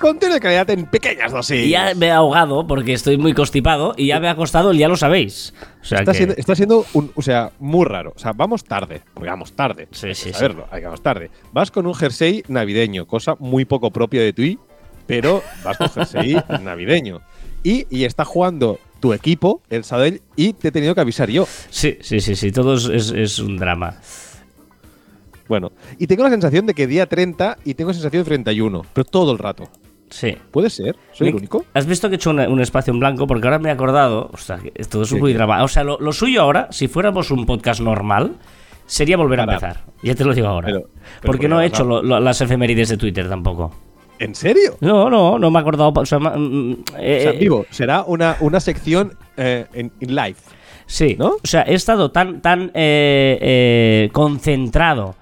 Contenido de calidad en pequeñas dosis. Y ya me he ahogado porque estoy muy constipado y ya me ha costado el ya lo sabéis. O sea Está que- siendo, está siendo un, o sea, muy raro. O sea, vamos tarde. Porque vamos tarde. Sí, Hay sí, que sí. saberlo, hay que vamos tarde. Vas con un jersey navideño, cosa muy poco propia de ti, pero vas con jersey navideño. Y, y está jugando tu equipo, el Sadell, y te he tenido que avisar yo. Sí, sí, sí, sí, todo es, es- es un drama. Bueno, y tengo la sensación de que día 30 y tengo sensación de 31, pero todo el rato. Sí. ¿Puede ser? ¿Soy el único? ¿Has visto que he hecho un espacio en blanco? Porque ahora me he acordado. O sea, esto es Sí, muy drama. O sea, lo, lo suyo ahora, si fuéramos un podcast normal, sería volver a empezar. Ya te lo digo ahora. Pero- pero porque ¿por no he hecho lo- lo- las efemérides de Twitter tampoco. ¿En serio? No, no, no me he acordado. O sea, ma- mm, eh, O sea, eh, vivo, será una, una sección eh, en, en live. Sí, ¿No? O sea, he estado tan, tan eh, eh, concentrado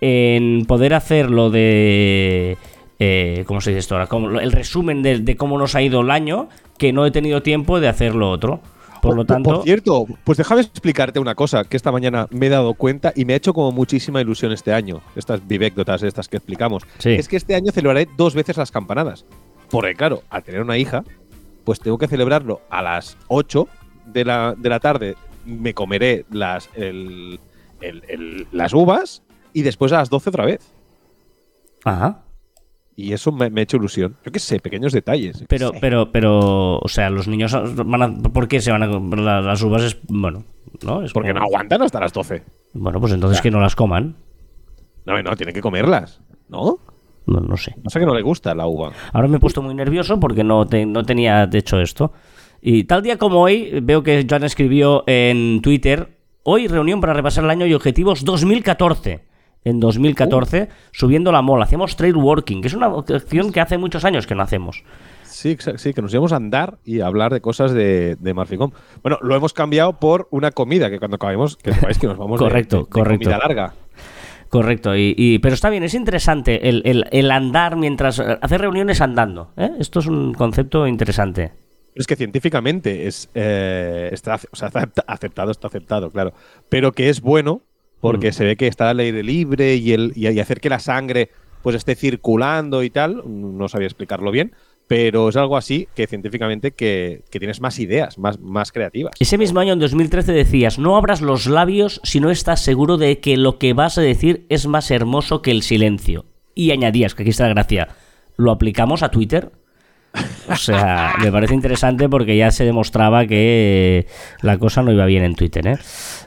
en poder hacer lo de. Eh, ¿Cómo se dice esto ahora? Como el resumen de, de cómo nos ha ido el año que no he tenido tiempo de hacer lo otro. Por lo tanto. Por cierto, pues déjame explicarte una cosa que esta mañana me he dado cuenta y me ha hecho como muchísima ilusión este año. Estas vivécdotas estas que explicamos. Sí. Es que este año celebraré dos veces las campanadas. Porque claro, al tener una hija, pues tengo que celebrarlo a las 8 de la, de la tarde. Me comeré las, el- el- el- las uvas y después a las 12 otra vez. Ajá. Y eso me, me ha hecho ilusión. Yo qué sé, pequeños detalles. Pero, pero, pero, o sea, los niños van a. ¿Por qué se van a. la- Las uvas es. Bueno, ¿no? Es Porque no aguantan hasta las 12. Bueno, pues entonces que no las coman. No, no, tienen que comerlas. ¿No? No, no sé. Pasa que no le gusta la uva. Ahora me he puesto muy nervioso porque no, te- no tenía hecho esto. Y tal día como hoy, veo que Joan escribió en Twitter, hoy reunión para repasar el año y objetivos 2014. En 2014, subiendo la mola. Hacemos trade working, que es una acción que hace muchos años que no hacemos. Sí, sí, que nos íbamos a andar y a hablar de cosas de, de Marficom. Bueno, lo hemos cambiado por una comida, que cuando acabemos, que sepáis que nos vamos Correcto, de, de correcto. comida larga. Correcto, y, y- pero está bien, es interesante el, el- el andar mientras... Hacer reuniones andando. ¿eh? Esto es un concepto interesante. Es que científicamente es, eh, está, o sea, está acepta- aceptado, está aceptado, claro. Pero que es bueno porque Mm. se ve que está al aire libre y, el, y, y hacer que la sangre pues esté circulando y tal. No sabía explicarlo bien, pero es algo así que científicamente que, que tienes más ideas, más, más creativas. Ese mismo año, en 2013, decías, no abras los labios si no estás seguro de que lo que vas a decir es más hermoso que el silencio. Y añadías, que aquí está la gracia, ¿lo aplicamos a Twitter? O sea, me parece interesante porque ya se demostraba que la cosa no iba bien en Twitter, ¿eh?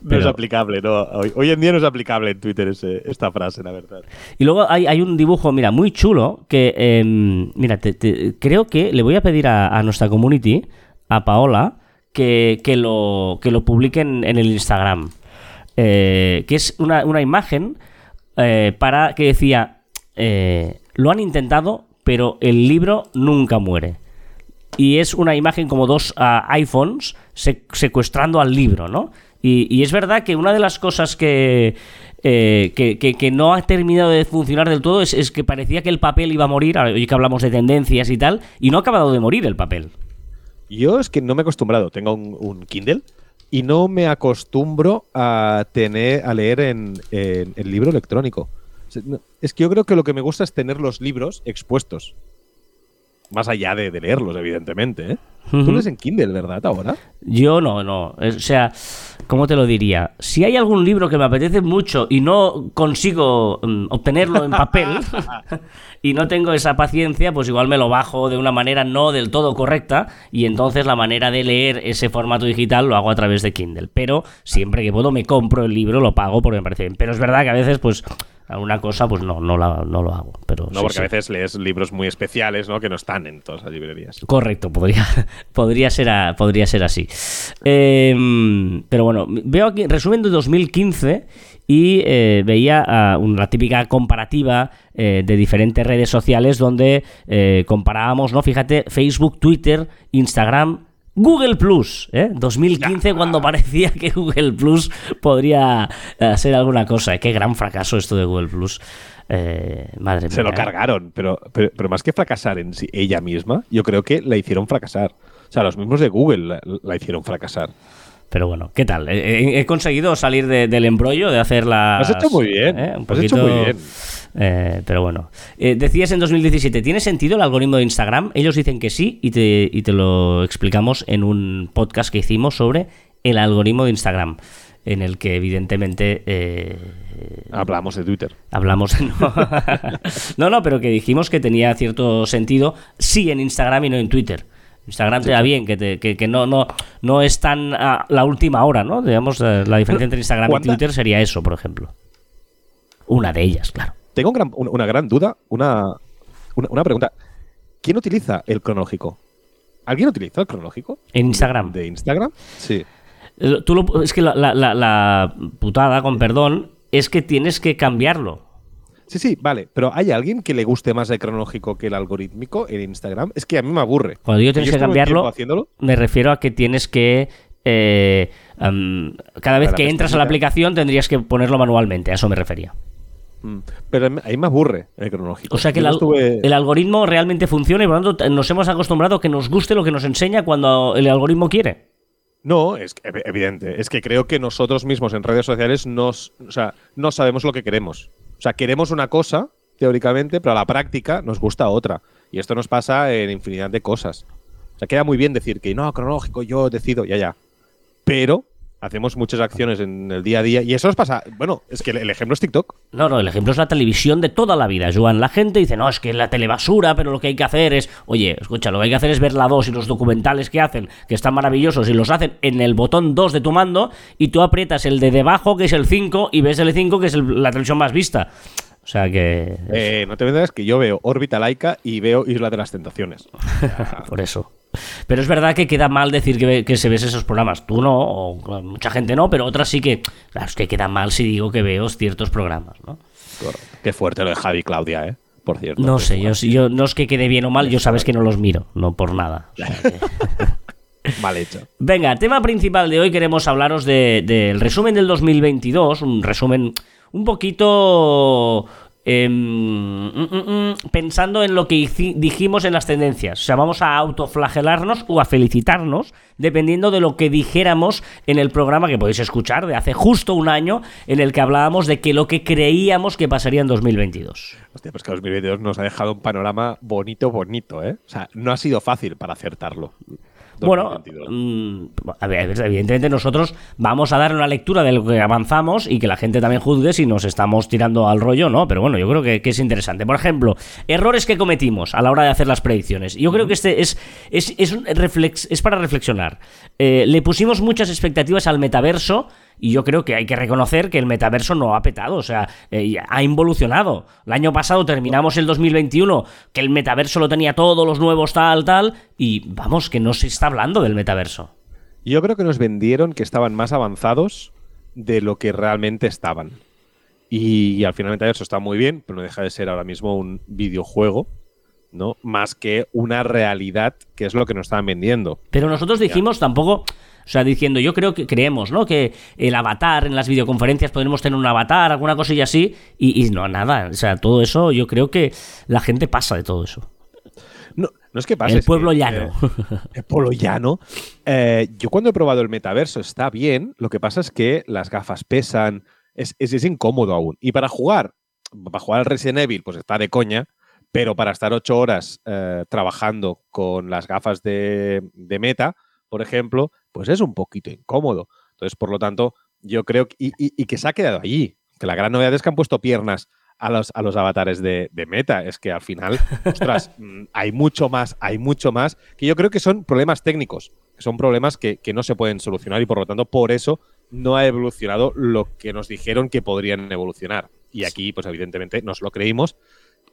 No es aplicable, no. Hoy, hoy en día no es aplicable en Twitter ese- esta frase, la verdad. Y luego hay, hay un dibujo, mira, muy chulo, que, em, mira, te- te- creo que le voy a pedir a, a nuestra community, a Paola, que, que lo, que lo publiquen en el Instagram. Eh, que es una, una imagen eh, para que decía, eh, lo han intentado, pero el libro nunca muere. Y es una imagen como dos ah, iPhones se- secuestrando al libro, ¿no? Y, es verdad que una de las cosas que, eh, que, que- que no ha terminado de funcionar del todo es, es que parecía que el papel iba a morir, ahora hoy que hablamos de tendencias y tal, y no ha acabado de morir el papel. Yo es que no me he acostumbrado. Tengo un, un Kindle y no me acostumbro a tener a leer en, en- en libro electrónico. Es que yo creo que lo que me gusta es tener los libros expuestos. Más allá de, de leerlos, evidentemente. ¿eh? Tú lees en Kindle, ¿verdad? Ahora. Yo no, no. O sea, ¿cómo te lo diría? Si hay algún libro que me apetece mucho y no consigo mm, obtenerlo en papel y no tengo esa paciencia, pues igual me lo bajo de una manera no del todo correcta y entonces la manera de leer ese formato digital lo hago a través de Kindle. Pero siempre que puedo me compro el libro, lo pago porque me parece bien. Pero es verdad que a veces, pues, alguna cosa, pues no, no, la- no lo hago. Pero No, sí, porque sí. a veces lees libros muy especiales, ¿no? Que no están en todas las librerías. Correcto, podría, podría, ser, a- podría ser así. Eh, pero bueno, veo aquí resumen de 2015 y eh, veía ah, una típica comparativa eh, de diferentes redes sociales donde eh, comparábamos, ¿no? Fíjate, Facebook, Twitter, Instagram, Google Plus, ¿eh? 2015 cuando parecía que Google Plus podría eh, ser alguna cosa. Qué gran fracaso esto de Google Plus. Eh, madre mía. Se lo ¿eh? cargaron, pero, pero, pero más que fracasar en sí, ella misma, yo creo que la hicieron fracasar. O sea, los mismos de Google la, la hicieron fracasar. Pero bueno, ¿qué tal? He, he conseguido salir de- del embrollo, de hacer la. Has hecho muy bien, Un lo has hecho muy bien. Eh, pero bueno. Eh, decías en 2017, ¿tiene sentido el algoritmo de Instagram? Ellos dicen que sí y te, y te lo explicamos en un podcast que hicimos sobre el algoritmo de Instagram, en el que evidentemente eh, Hablamos de Twitter. hablamos... No. no, no, pero que dijimos que tenía cierto sentido sí en Instagram y no en Twitter. Instagram te da bien, que, te- que, que no, no, no es tan a la última hora, ¿no? Digamos, la diferencia entre Instagram y ¿Cuánta- Twitter sería eso, por ejemplo. Una de ellas, claro. Tengo un gran- una, gran duda, una, una, una pregunta. ¿Quién utiliza el cronológico? ¿Alguien utiliza el cronológico? En Instagram. ¿De, de Instagram? Sí. Tú lo- es que la, la- la- la putada, con perdón, es que tienes que cambiarlo. Sí, sí, vale. Pero ¿hay alguien que le guste más el cronológico que el algorítmico en Instagram? Es que a mí me aburre. Cuando digo tienes Yo que cambiarlo, haciéndolo. me refiero a que tienes que... eh, cada vez que entras a la aplicación tendrías que ponerlo manualmente, a eso me refería. Mm, Pero a mí- a mí me aburre el cronológico. O sea que el, al- estuve- el algoritmo realmente funciona y por lo tanto nos hemos acostumbrado a que nos guste lo que nos enseña cuando el algoritmo quiere. No, es que- ev- evidente. Es que creo que nosotros mismos en redes sociales nos, o sea, no sabemos lo que queremos. O sea, queremos una cosa, teóricamente, pero a la práctica nos gusta otra. Y esto nos pasa en infinidad de cosas. O sea, queda muy bien decir que no, cronológico, yo decido, ya, ya. Pero hacemos muchas acciones en el día a día y eso nos pasa. Bueno, es que el, ejemplo es TikTok. No, no, el ejemplo es la televisión de toda la vida, Joan. La gente dice, no, es que la telebasura, pero lo que hay que hacer es, oye, escucha, lo que hay que hacer es ver la 2 y los documentales que hacen, que están maravillosos, y los hacen en el botón 2 de tu mando, y tú aprietas el de debajo, que es el 5, y ves el 5, que es el- la televisión más vista. O sea que... Eh, no te vendas que yo veo órbita laica y veo Isla de las Tentaciones. Por eso. Pero es verdad que queda mal decir que, que se ves esos programas. Tú no, o mucha gente no, pero otras sí que. Claro, es que queda mal si digo que veo ciertos programas, ¿no? Qué fuerte lo de Javi y Claudia, ¿eh? Por cierto. No sé, yo, yo no es que quede bien o mal, yo sabes que no los miro, no por nada. O sea que- Mal hecho. Venga, tema principal de hoy queremos hablaros de- del resumen del 2022, un resumen un poquito em, mm, mm, mm, pensando en lo que dijimos en las tendencias. O sea, vamos a autoflagelarnos o a felicitarnos dependiendo de lo que dijéramos en el programa que podéis escuchar de hace justo un año en el que hablábamos de que lo que creíamos que pasaría en 2022. Hostia, pues que 2022 nos ha dejado un panorama bonito, bonito, ¿eh? O sea, no ha sido fácil para acertarlo. Bueno, 2022. mm, a ver, evidentemente nosotros vamos a dar una lectura de lo que avanzamos y que la gente también juzgue si nos estamos tirando al rollo, ¿no? Pero bueno, yo creo que, que es interesante. Por ejemplo, errores que cometimos a la hora de hacer las predicciones. Yo creo que este es, es, es, un reflex, es para reflexionar. Eh, le pusimos muchas expectativas al metaverso y yo creo que hay que reconocer que el metaverso no ha petado, o sea, eh, ha involucionado. El año pasado terminamos el 2021, que el metaverso lo tenía todo, los nuevos tal, tal, y vamos, que no se está hablando del metaverso. Yo creo que nos vendieron que estaban más avanzados de lo que realmente estaban. Y, al final eso está muy bien, pero no deja de ser ahora mismo un videojuego, ¿no? Más que una realidad que es lo que nos estaban vendiendo. Pero nosotros dijimos tampoco, o sea, diciendo, yo creo que creemos, ¿no? Que el avatar en las videoconferencias podremos tener un avatar, alguna cosilla así, y, y no, nada. O sea, todo eso, yo creo que la gente pasa de todo eso. No, no es que pase. El es pueblo que, llano. eh, el pueblo llano. Eh, yo cuando he probado el metaverso está bien. Lo que pasa es que las gafas pesan. Es, es, es incómodo aún. Y para jugar, para jugar al Resident Evil, pues está de coña. Pero para estar ocho horas eh, trabajando con las gafas de, de meta, por ejemplo, pues es un poquito incómodo. Entonces, por lo tanto, yo creo que. Y, y- y que se ha quedado allí. Que la gran novedad es que han puesto piernas a los, a los avatares de, de meta. Es que al final, ostras, mm, hay mucho más, hay mucho más. Que yo creo que son problemas técnicos. Que son problemas que, que no se pueden solucionar y por lo tanto, por eso no ha evolucionado lo que nos dijeron que podrían evolucionar. Y aquí, pues evidentemente, nos lo creímos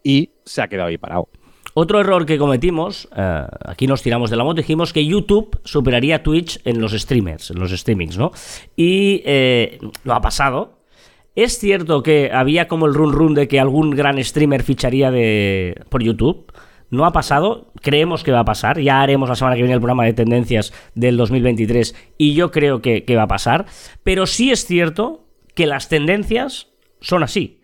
y se ha quedado ahí parado. Otro error que cometimos, eh, aquí nos tiramos de la moto, dijimos que YouTube superaría a Twitch en los streamers, en los streamings, ¿no? Y eh, lo ha pasado. Es cierto que había como el run run de que algún gran streamer ficharía de, por YouTube. no ha pasado, creemos que va a pasar, ya haremos la semana que viene el programa de tendencias del 2023 y yo creo que, va a pasar, pero sí es cierto que las tendencias son así.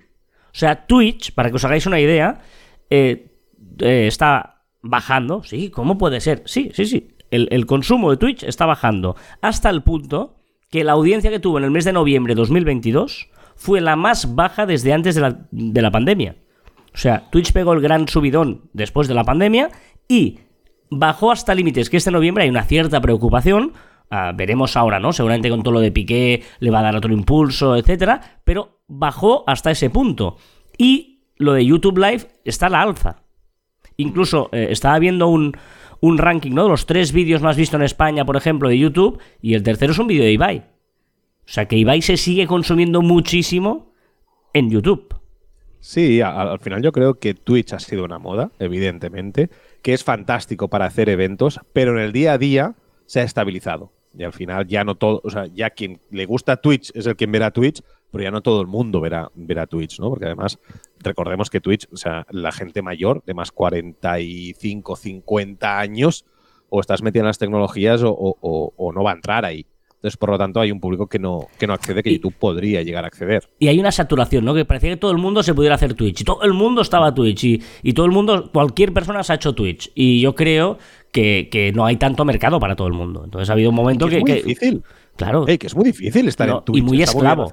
O sea, Twitch, para que os hagáis una idea, eh, eh, está bajando, sí, ¿cómo puede ser? Sí, sí, sí, el, el consumo de Twitch está bajando hasta el punto que la audiencia que tuvo en el mes de noviembre de 2022 fue la más baja desde antes de la, de la pandemia. O sea, Twitch pegó el gran subidón después de la pandemia y bajó hasta límites que este noviembre hay una cierta preocupación. Ah, veremos ahora, ¿no? Seguramente con todo lo de Piqué le va a dar otro impulso, etcétera. Pero bajó hasta ese punto. Y lo de YouTube Live está a la alza. Incluso eh, estaba viendo un, un ranking, ¿no? De los tres vídeos más vistos en España, por ejemplo, de YouTube. Y el tercero es un vídeo de Ibai. O sea que Ibai se sigue consumiendo muchísimo en YouTube. Sí, al, final yo creo que Twitch ha sido una moda, evidentemente, que es fantástico para hacer eventos, pero en el día a día se ha estabilizado. Y al final ya no todo, o sea, ya quien le gusta Twitch es el quien verá Twitch, pero ya no todo el mundo verá, verá Twitch, ¿no? Porque además, recordemos que Twitch, o sea, la gente mayor de más 45, 50 años, o estás metida en las tecnologías o no va a entrar ahí. Entonces, por lo tanto, hay un público que no, que no accede, que YouTube podría llegar a acceder. Y hay una saturación, ¿no? Que parecía que todo el mundo se pudiera hacer Twitch. Y todo el mundo estaba Twitch. Y, y todo el mundo, cualquier persona se ha hecho Twitch. Y yo creo que, no hay tanto mercado para todo el mundo. Entonces ha habido un momento que. Es muy difícil. Claro. que es muy difícil estar en Twitch. Y muy esclavo.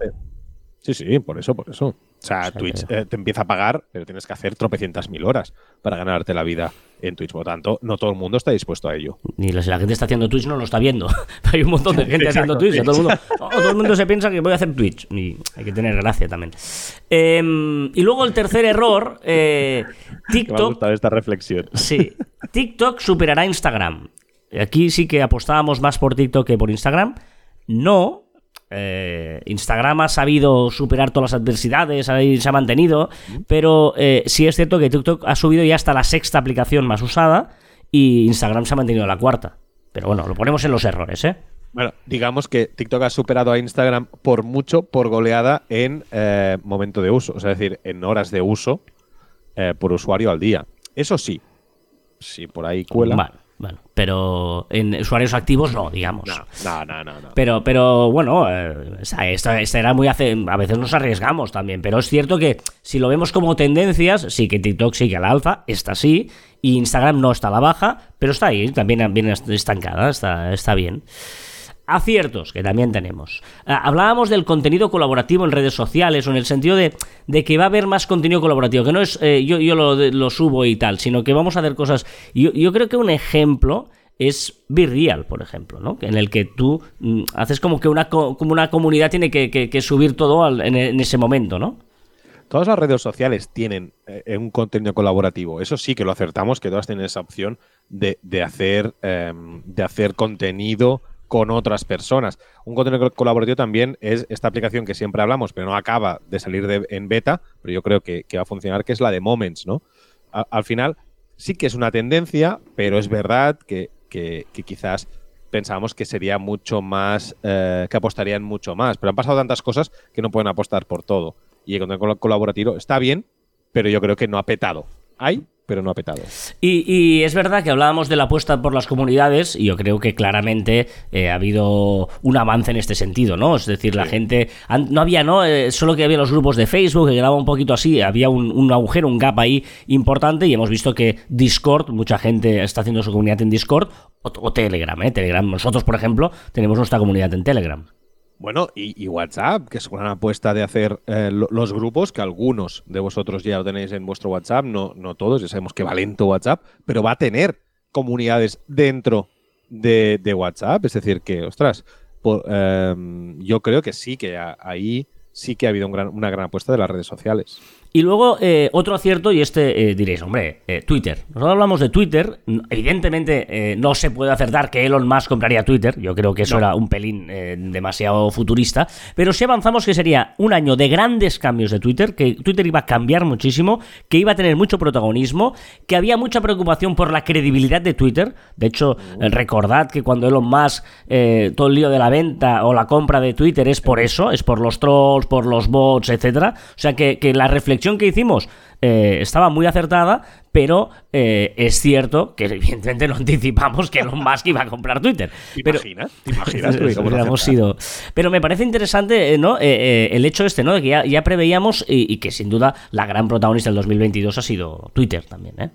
Sí, sí, por eso, por eso. O sea, Twitch eh, te empieza a pagar, pero tienes que hacer tropecientas mil horas para ganarte la vida en Twitch. Por lo tanto, no todo el mundo está dispuesto a ello. Ni si la gente está haciendo Twitch no lo está viendo. hay un montón de gente haciendo Twitch. Todo el, mundo, todo, el mundo, se piensa que voy a hacer Twitch. Y hay que tener gracia también. Em, y luego el tercer error, eh, TikTok... Me ha gustado esta reflexión. Sí. TikTok superará Instagram. Aquí sí que apostábamos más por TikTok que por Instagram. No, eh, Instagram ha sabido superar todas las adversidades, ahí se ha mantenido, pero eh, sí es cierto que TikTok ha subido ya hasta la sexta aplicación más usada y Instagram se ha mantenido la cuarta. Pero bueno, lo ponemos en los errores, ¿eh? Bueno, digamos que TikTok ha superado a Instagram por mucho, por goleada en eh, momento de uso, o sea, es decir, en horas de uso por usuario al día. Eso sí, si por ahí cuela. Bueno, pero en usuarios activos no, digamos. No, no, no, no. Pero, pero bueno, eh, esta, era muy hace, a veces nos arriesgamos también, pero es cierto que si lo vemos como tendencias, sí que TikTok sigue a la alza, está sí, y Instagram no está a la baja, pero está ahí, también bien estancada, está, está bien aciertos que también tenemos. Ah, hablábamos del contenido colaborativo en redes sociales o en el sentido de, que va a haber más contenido colaborativo, que no es eh, yo, yo lo, subo y tal, sino que vamos a hacer cosas. Yo, yo creo que un ejemplo es Virreal, por ejemplo, ¿no? En el que tú mm, haces como que una, como una comunidad tiene que, subir todo en, ese momento, ¿no? Todas las redes sociales tienen eh, un contenido colaborativo. Eso sí que lo acertamos, que todas tienen esa opción de, hacer, em, de hacer contenido con otras personas. Un contenido colaborativo también es esta aplicación que siempre hablamos, pero no acaba de salir en beta, pero yo creo que, va a funcionar, que es la de Moments, ¿no? al final, sí que es una tendencia, pero es verdad que, quizás pensábamos que sería mucho más, eh, que apostarían mucho más, pero han pasado tantas cosas que no pueden apostar por todo. Y el contenido colaborativo está bien, pero yo creo que no ha petado. Hay, pero no ha petado. Y, es verdad que hablábamos de la apuesta por las comunidades y yo creo que claramente eh, ha habido un avance en este sentido, ¿no? Es decir, la gente... No había, ¿no? Eh, solo que había los grupos de Facebook, que quedaba un poquito así, había un, agujero, un gap ahí importante y hemos visto que Discord, mucha gente está haciendo su comunidad en Discord o, Telegram, ¿eh? Telegram. Nosotros, por ejemplo, tenemos nuestra comunidad en Telegram. Bueno, y, WhatsApp, que es una apuesta de hacer eh, los grupos, que algunos de vosotros ya lo tenéis en vuestro WhatsApp, no, no todos, ya sabemos que va lento WhatsApp, pero va a tener comunidades dentro de, WhatsApp. Es decir, que, ostras, em, yo creo que sí, que ahí sí que ha habido una gran apuesta de las redes sociales. Y luego, eh, otro acierto, y este eh, diréis, hombre, eh, Twitter. Nosotros hablamos de Twitter. Evidentemente, no se puede acertar que Elon Musk compraría Twitter. Yo creo que eso era un pelín demasiado futurista. Pero sí avanzamos que sería un año de grandes cambios de Twitter, que Twitter iba a cambiar muchísimo, que iba a tener mucho protagonismo, que había mucha preocupación por la credibilidad de Twitter. De hecho, recordad que cuando Elon Musk, todo el lío de la venta o la compra de Twitter es por eso, es por los trolls, por los bots, etcétera. O sea que, que la reflexión que hicimos eh, estaba muy acertada, pero eh, es cierto que evidentemente no anticipamos que Elon Musk iba a comprar Twitter. ¿Te pero, imaginas? ¿Te imaginas sido. Pero me parece interesante, eh, ¿no? Eh, el hecho este, ¿no? De que ya, ya preveíamos y, y que sin duda la gran protagonista del 2022 ha sido Twitter también, ¿eh?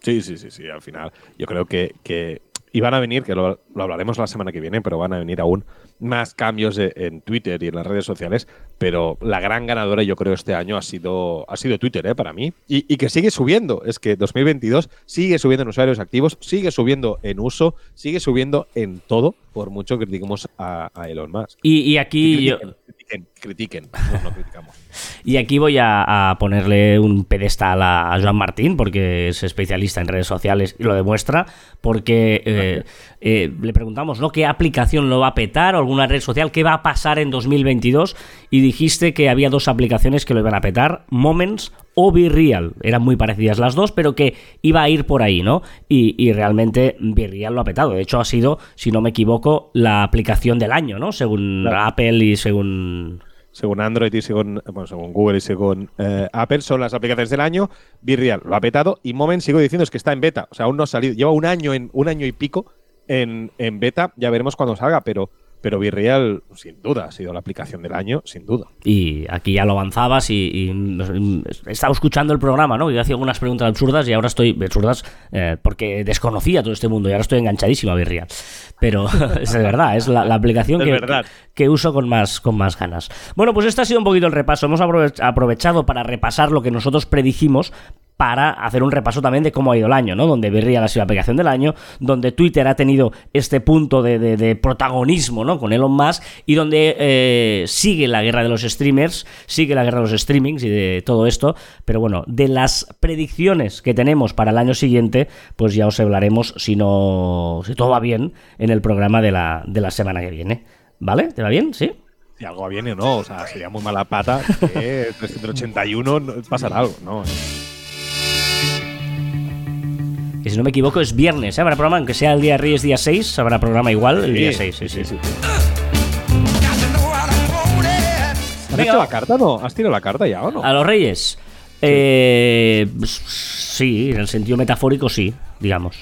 Sí, sí, sí, sí, al final. Yo creo que, que y van a venir, que lo, lo hablaremos la semana que viene, pero van a venir aún más cambios de- en Twitter y en las redes sociales. Pero la gran ganadora, yo creo, este año ha sido, ha sido Twitter, ¿eh? para mí. Y, y que sigue subiendo. Es que 2022 sigue subiendo en usuarios activos, sigue subiendo en uso, sigue subiendo en todo, por mucho que critiquemos a, a Elon Musk. Y, y aquí yo, critiquen, critiquen, critiquen. Nosotros no criticamos. Y aquí voy a, a ponerle un pedestal a, a Joan Martín, porque es especialista en redes sociales y lo demuestra, porque eh, eh, le preguntamos, ¿no? ¿Qué aplicación lo va a petar o alguna red social? ¿Qué va a pasar en 2022? Y dijiste que había dos aplicaciones que lo iban a petar, Moments o Virreal. Eran muy parecidas las dos, pero que iba a ir por ahí, ¿no? Y, y realmente Virreal lo ha petado. De hecho, ha sido, si no me equivoco, la aplicación del año, ¿no? Según Claro. Apple y según... según Android y según, bueno, según Google y según eh, Apple, son las aplicaciones del año. Virreal lo ha petado y Moment, sigo diciendo, es que está en beta. O sea, aún no ha salido. Lleva un año, en, un año y pico en, en beta. Ya veremos cuando salga, pero, pero Virreal, sin duda, ha sido la aplicación del año, sin duda. Y aquí ya lo avanzabas y, y, mm, he estado escuchando el programa, ¿no? Yo hacía algunas preguntas absurdas y ahora estoy absurdas eh, porque desconocía todo este mundo y ahora estoy enganchadísimo a Virreal. Pero es de verdad, es la, la aplicación que, verdad. que uso con más, con más ganas. Bueno, pues este ha sido un poquito el repaso. Hemos aprove- aprovechado para repasar lo que nosotros predijimos para hacer un repaso también de cómo ha ido el año, ¿no? Donde Virreal ha sido la aplicación del año, donde Twitter ha tenido este punto de, de- de protagonismo, ¿no? Con Elon Musk y donde eh, sigue la guerra de los streamers, sigue la guerra de los streamings y de todo esto. Pero bueno, de las predicciones que tenemos para el año siguiente, pues ya os hablaremos, si no, si todo va bien, en el programa de la, de la semana que viene. ¿Vale? ¿Te va bien? ¿Sí? Si algo viene o no, o sea, sería muy mala pata que 381 no- pasará algo, ¿no? Que si no me equivoco es viernes, ¿eh? Habrá programa, aunque sea el día Reyes día 6, habrá programa igual el día 6, sí, sí. ¿Has Venga, hecho la carta no? ¿Has tirado la carta ya o no? A los Reyes. Eh, sí, en el sentido metafórico sí, digamos.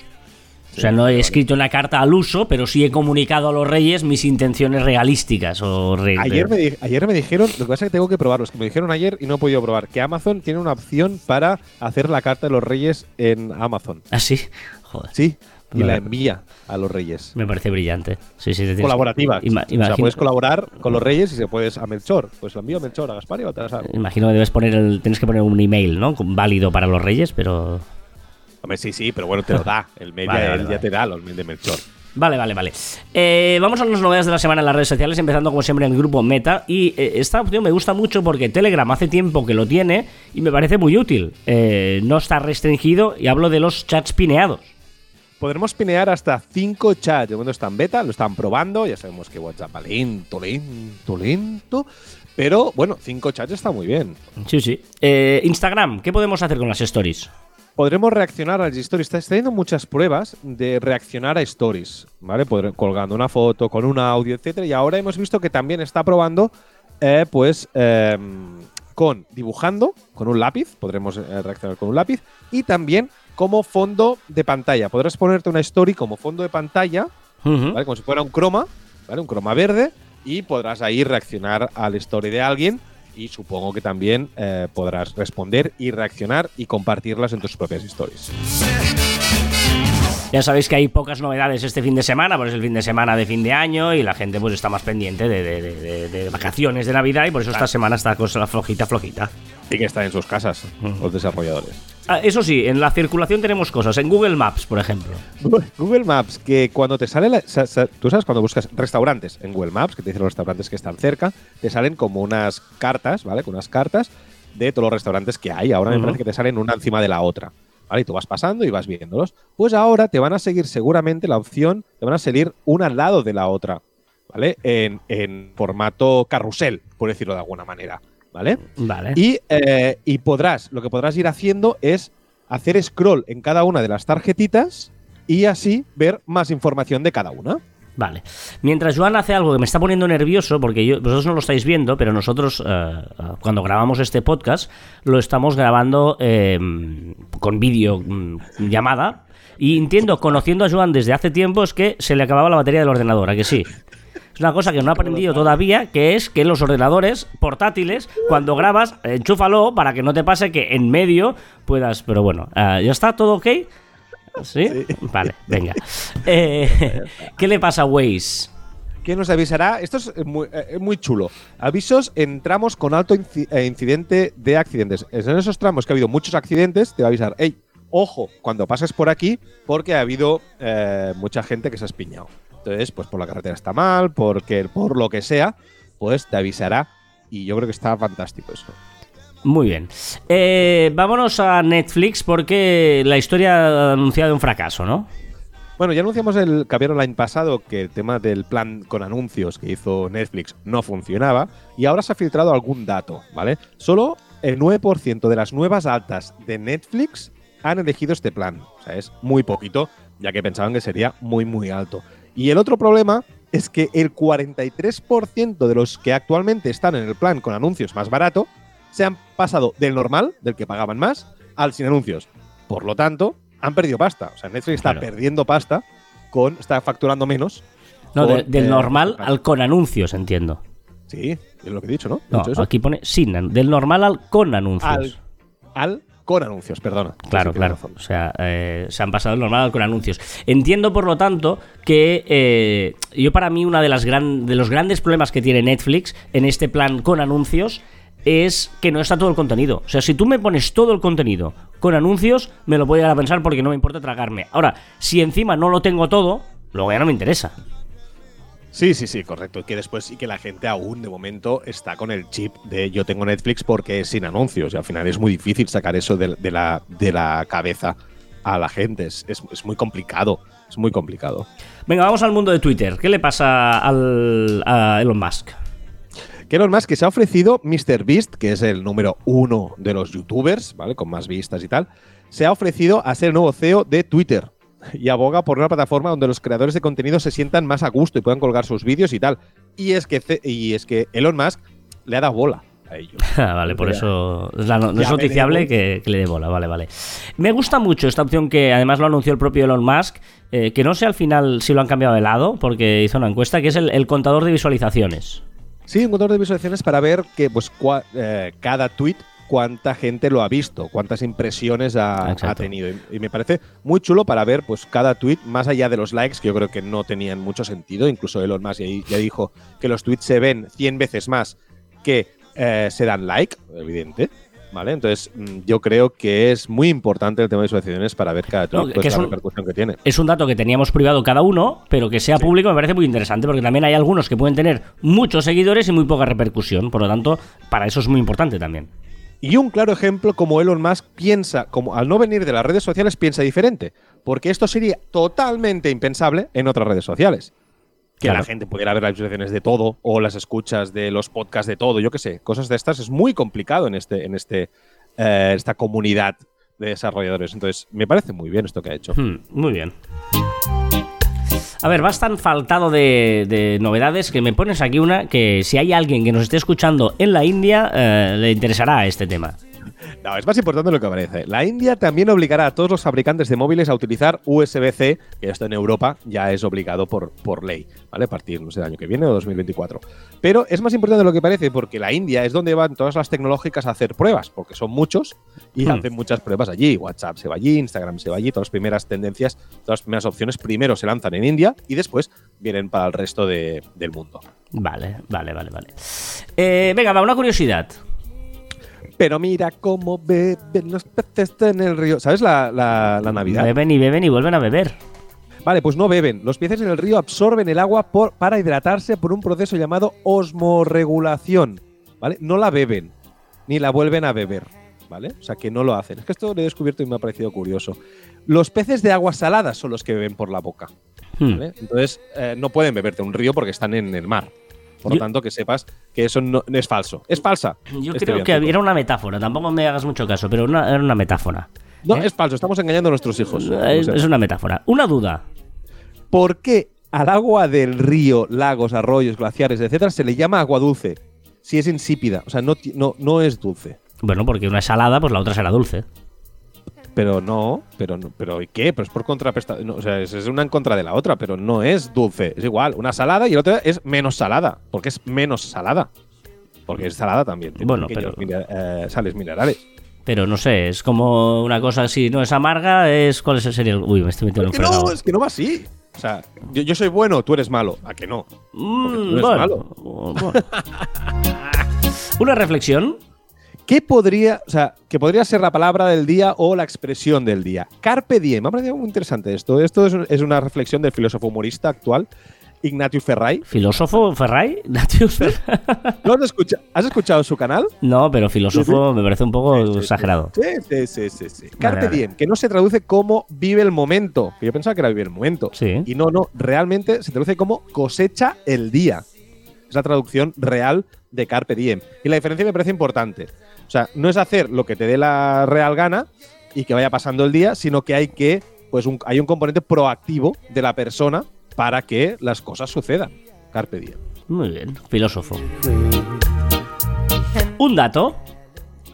O sea, no he escrito una carta al uso, pero sí he comunicado a los Reyes mis intenciones realísticas. O re- Ayer me, ayer me dijeron, lo que pasa es que tengo que probarlo, es que me dijeron ayer y no he podido probar, que Amazon tiene una opción para hacer la carta de los reyes en Amazon. Ah, sí. Joder. Sí, y Vale. la envía a los reyes. Me parece brillante. Sí, sí, te Colaborativa. Ima- o sea, puedes colaborar con los reyes y se puedes a Melchor. Pues lo envío a Melchor, a Gaspar y a imagino que debes poner el, tienes que poner un email, ¿no? Válido para los Reyes, pero Hombre, sí, sí, pero bueno, te lo da. El mail Vale, él vale. ya te da los mail de Melchor. Vale, vale, vale. Eh, vamos a las novedades de la semana en las redes sociales, empezando como siempre en el grupo Meta. Y eh, esta opción me gusta mucho porque Telegram hace tiempo que lo tiene y me parece muy útil. Eh, no está restringido y hablo de los chats pineados. Podremos pinear hasta 5 chats. De momento está en beta, lo están probando. Ya sabemos que WhatsApp va lento, lento, lento. Pero bueno, 5 chats está muy bien. Sí, sí. Instagram, ¿qué podemos hacer con las stories? Podremos reaccionar a las stories. Está teniendo muchas pruebas de reaccionar a stories, ¿vale? Podré- colgando una foto, con un audio, etcétera. Y ahora hemos visto que también está probando, eh, pues, eh, con dibujando, con un lápiz. Podremos eh, reaccionar con un lápiz. Y también como fondo de pantalla. Podrás ponerte una story como fondo de pantalla. Como si fuera un croma, ¿vale? Un croma verde. Y podrás ahí reaccionar al story de alguien. Y supongo que también eh, podrás responder y reaccionar y compartirlas en tus propias stories. Ya sabéis que hay pocas novedades este fin de semana, por es el fin de semana de fin de año y la gente pues está más pendiente de, de- de- vacaciones de Navidad y por eso esta semana está cosa flojita, flojita. Y que están en sus casas, los desarrolladores. Ah, eso sí, en la circulación tenemos cosas, en Google Maps, por ejemplo. Google Maps, que cuando te sale la- tú sabes cuando buscas restaurantes en Google Maps, que te dicen los restaurantes que están cerca, te salen como unas cartas, ¿vale? Con unas cartas de todos los restaurantes que hay. Ahora me Ujú. parece que te salen una encima de la otra. ¿Vale? Y tú vas pasando y vas viéndolos. Pues ahora te van a seguir seguramente la opción, te van a salir una al lado de la otra, ¿vale? En, en formato carrusel, por decirlo de alguna manera, ¿vale? Vale. Y, eh, y podrás, lo que podrás ir haciendo es hacer scroll en cada una de las tarjetitas y así ver más información de cada una. Vale. Mientras Joan hace algo que me está poniendo nervioso, porque yo, vosotros no lo estáis viendo, pero nosotros, eh, cuando grabamos este podcast, lo estamos grabando eh, con vídeo mm, llamada. Y entiendo, conociendo a Joan desde hace tiempo, es que se le acababa la batería del ordenador, ¿a que sí? Es una cosa que no he aprendido todavía, que es que los ordenadores portátiles, cuando grabas, enchúfalo para que no te pase que en medio puedas... Pero bueno, eh, ¿ya está todo ok? ¿Sí? Vale, venga. Eh, ¿Qué le pasa a Waze? que nos avisará. Esto es muy, eh, muy chulo. Avisos en tramos con alto eh, incidente de accidentes. Es En esos tramos que ha habido muchos accidentes, te va a avisar, hey, ojo, cuando pases por aquí, porque ha habido eh, mucha gente que se ha espiñado. Entonces, pues por la carretera está mal, porque por lo que sea, pues te avisará. Y yo creo que está fantástico eso. Muy bien. Eh, vámonos a Netflix porque la historia ha anunciado un fracaso, ¿no? Bueno, ya anunciamos el Caviar Online pasado que el tema del plan con anuncios que hizo Netflix no funcionaba y ahora se ha filtrado algún dato, ¿vale? Solo el 9% de las nuevas altas de Netflix han elegido este plan. O sea, es muy poquito, ya que pensaban que sería muy, muy alto. Y el otro problema es que el 43% de los que actualmente están en el plan con anuncios más barato se han pasado del normal, del que pagaban más, al sin anuncios. Por lo tanto, han perdido pasta. O sea, Netflix está Claro. perdiendo pasta con. está facturando menos. No, con, de- del eh, normal al con anuncios, entiendo. Sí, es lo que he dicho, ¿no? No, eso. aquí pone sin, del normal al con anuncios. al, al con anuncios, perdona. Claro, claro. razón. O sea, eh, se han pasado del normal al con anuncios. Entiendo, por lo tanto, que eh, yo para mí una de las gran, de los grandes problemas que tiene Netflix en este plan con anuncios es que no está todo el contenido. O sea, si tú me pones todo el contenido con anuncios, me lo voy a pensar porque no me importa tragarme. Ahora, si encima no lo tengo todo, luego ya no me interesa. Sí, sí, sí, correcto. Y que después y que la gente aún de momento está con el chip de yo tengo Netflix porque es sin anuncios. Y al final es muy difícil sacar eso de, de la, de la cabeza a la gente. Es, es- es muy complicado. Es muy complicado. Venga, vamos al mundo de Twitter. ¿Qué le pasa al, a Elon Musk? Que Elon Musk que se ha ofrecido MrBeast, que es el número uno de los youtubers, ¿vale? Con más vistas y tal, se ha ofrecido a ser el nuevo CEO de Twitter y aboga por una plataforma donde los creadores de contenido se sientan más a gusto y puedan colgar sus vídeos y tal. Y es que, ce- y es que Elon Musk le ha dado bola a ellos. Ah, vale, por eso es, la no, es noticiable que, que le dé bola, vale, vale. Me gusta mucho esta opción que además lo anunció el propio Elon Musk, eh, que no sé al final si lo han cambiado de lado, porque hizo una encuesta, que es el, el contador de visualizaciones. Sí, un contador de visualizaciones para ver que pues cua- eh, cada tweet cuánta gente lo ha visto, cuántas impresiones ha, tenido. Y, y me parece muy chulo para ver pues cada tweet, más allá de los likes, que yo creo que no tenían mucho sentido. Incluso Elon Musk ya, ya dijo que los tweets se ven 100 veces más que eh, se dan like, evidente. ¿Vale? Entonces, mm, yo creo que es muy importante el tema de visualizaciones para ver cada No, que es la un- repercusión que tiene. Es un dato que teníamos privado cada uno, pero que sea público me parece muy interesante, porque también hay algunos que pueden tener muchos seguidores y muy poca repercusión, por lo tanto, para eso es muy importante también. Y un claro ejemplo como Elon Musk piensa, como al no venir de las redes sociales, piensa diferente. Porque esto sería totalmente impensable en otras redes sociales. Que Claro. la gente pudiera ver las visualizaciones de todo o las escuchas de los podcasts de todo, yo qué sé, cosas de estas es muy complicado en este, en este, eh, esta comunidad de desarrolladores. Entonces, me parece muy bien esto que ha hecho. Hmm, muy bien. A ver, vas tan faltado de, de novedades que me pones aquí una que si hay alguien que nos esté escuchando en la India, eh, le interesará este tema. No, es más importante de lo que parece. La India también obligará a todos los fabricantes de móviles a utilizar USB-C, que esto en Europa ya es obligado por, por ley, ¿vale? A partir, no sé, del año que viene o 2024. Pero es más importante de lo que parece porque la India es donde van todas las tecnológicas a hacer pruebas, porque son muchos y Hmm. hacen muchas pruebas allí. WhatsApp se va allí, Instagram se va allí, todas las primeras tendencias, todas las primeras opciones primero se lanzan en India y después vienen para el resto de- del mundo. Vale, vale, vale, vale. Eh, venga, va, una curiosidad. Pero mira cómo beben los peces en el río. ¿Sabes la, la, la Navidad? Beben y beben y vuelven a beber. Vale, pues no beben. Los peces en el río absorben el agua por- para hidratarse por un proceso llamado osmorregulación. ¿Vale? No la beben, ni la vuelven a beber. ¿Vale? O sea que no lo hacen. Es que esto lo he descubierto y me ha parecido curioso. Los peces de aguas saladas son los que beben por la boca. Hmm. Entonces eh, no pueden beberte un río porque están en el mar. Por lo tanto, que sepas que eso no, es falso. Es falsa. Yo este creo que era una metáfora, tampoco me hagas mucho caso, pero una- era una metáfora. No, ¿Eh? es falso. Estamos engañando a nuestros hijos. Es, es una metáfora. Una duda. ¿Por qué al agua del río, lagos, arroyos, glaciares, etcétera, se le llama agua dulce. Si es insípida, o sea, no, no, no es dulce. Bueno, porque una es salada, pues la otra será dulce. Pero no, pero no, pero ¿y qué? Pero es por contrapesta, no, o sea, es, es una en contra de la otra, pero no es dulce. Es igual, una salada y la otra es menos salada, porque es menos salada. Porque es salada también. Bueno, pero- eh, sales minerales. Pero no sé, es como una cosa así, no es amarga, es. ¿Cuál es el el- Uy, me estoy metiendo Es en que no, es que no va así. O sea, yo, yo soy bueno, tú eres malo. ¿A que no? Mm, porque tú eres bueno, malo. bueno. Una reflexión. ¿Qué podría, o sea, que podría ser la palabra del día o la expresión del día? Carpe diem. Me ha parecido muy interesante esto. Esto es, es una reflexión del filósofo humorista actual, Ignatius Ferray. ¿Filósofo Ferray? Natius Ferray. ¿No has, escucha- ¿Has escuchado su canal? No, pero filósofo me parece un poco Sí, sí, exagerado. Sí, sí, sí, sí. sí. Carpe vale. diem, que no se traduce como vive el momento. Que yo pensaba que era vivir el momento. Sí. Y no, no, realmente se traduce como cosecha el día. Es la traducción real de Carpe Diem. Y la diferencia me parece importante. O sea, no es hacer lo que te dé la real gana y que vaya pasando el día, sino que hay que, pues un- hay un componente proactivo de la persona para que las cosas sucedan. Carpe Diem. Muy bien, filósofo. Un dato.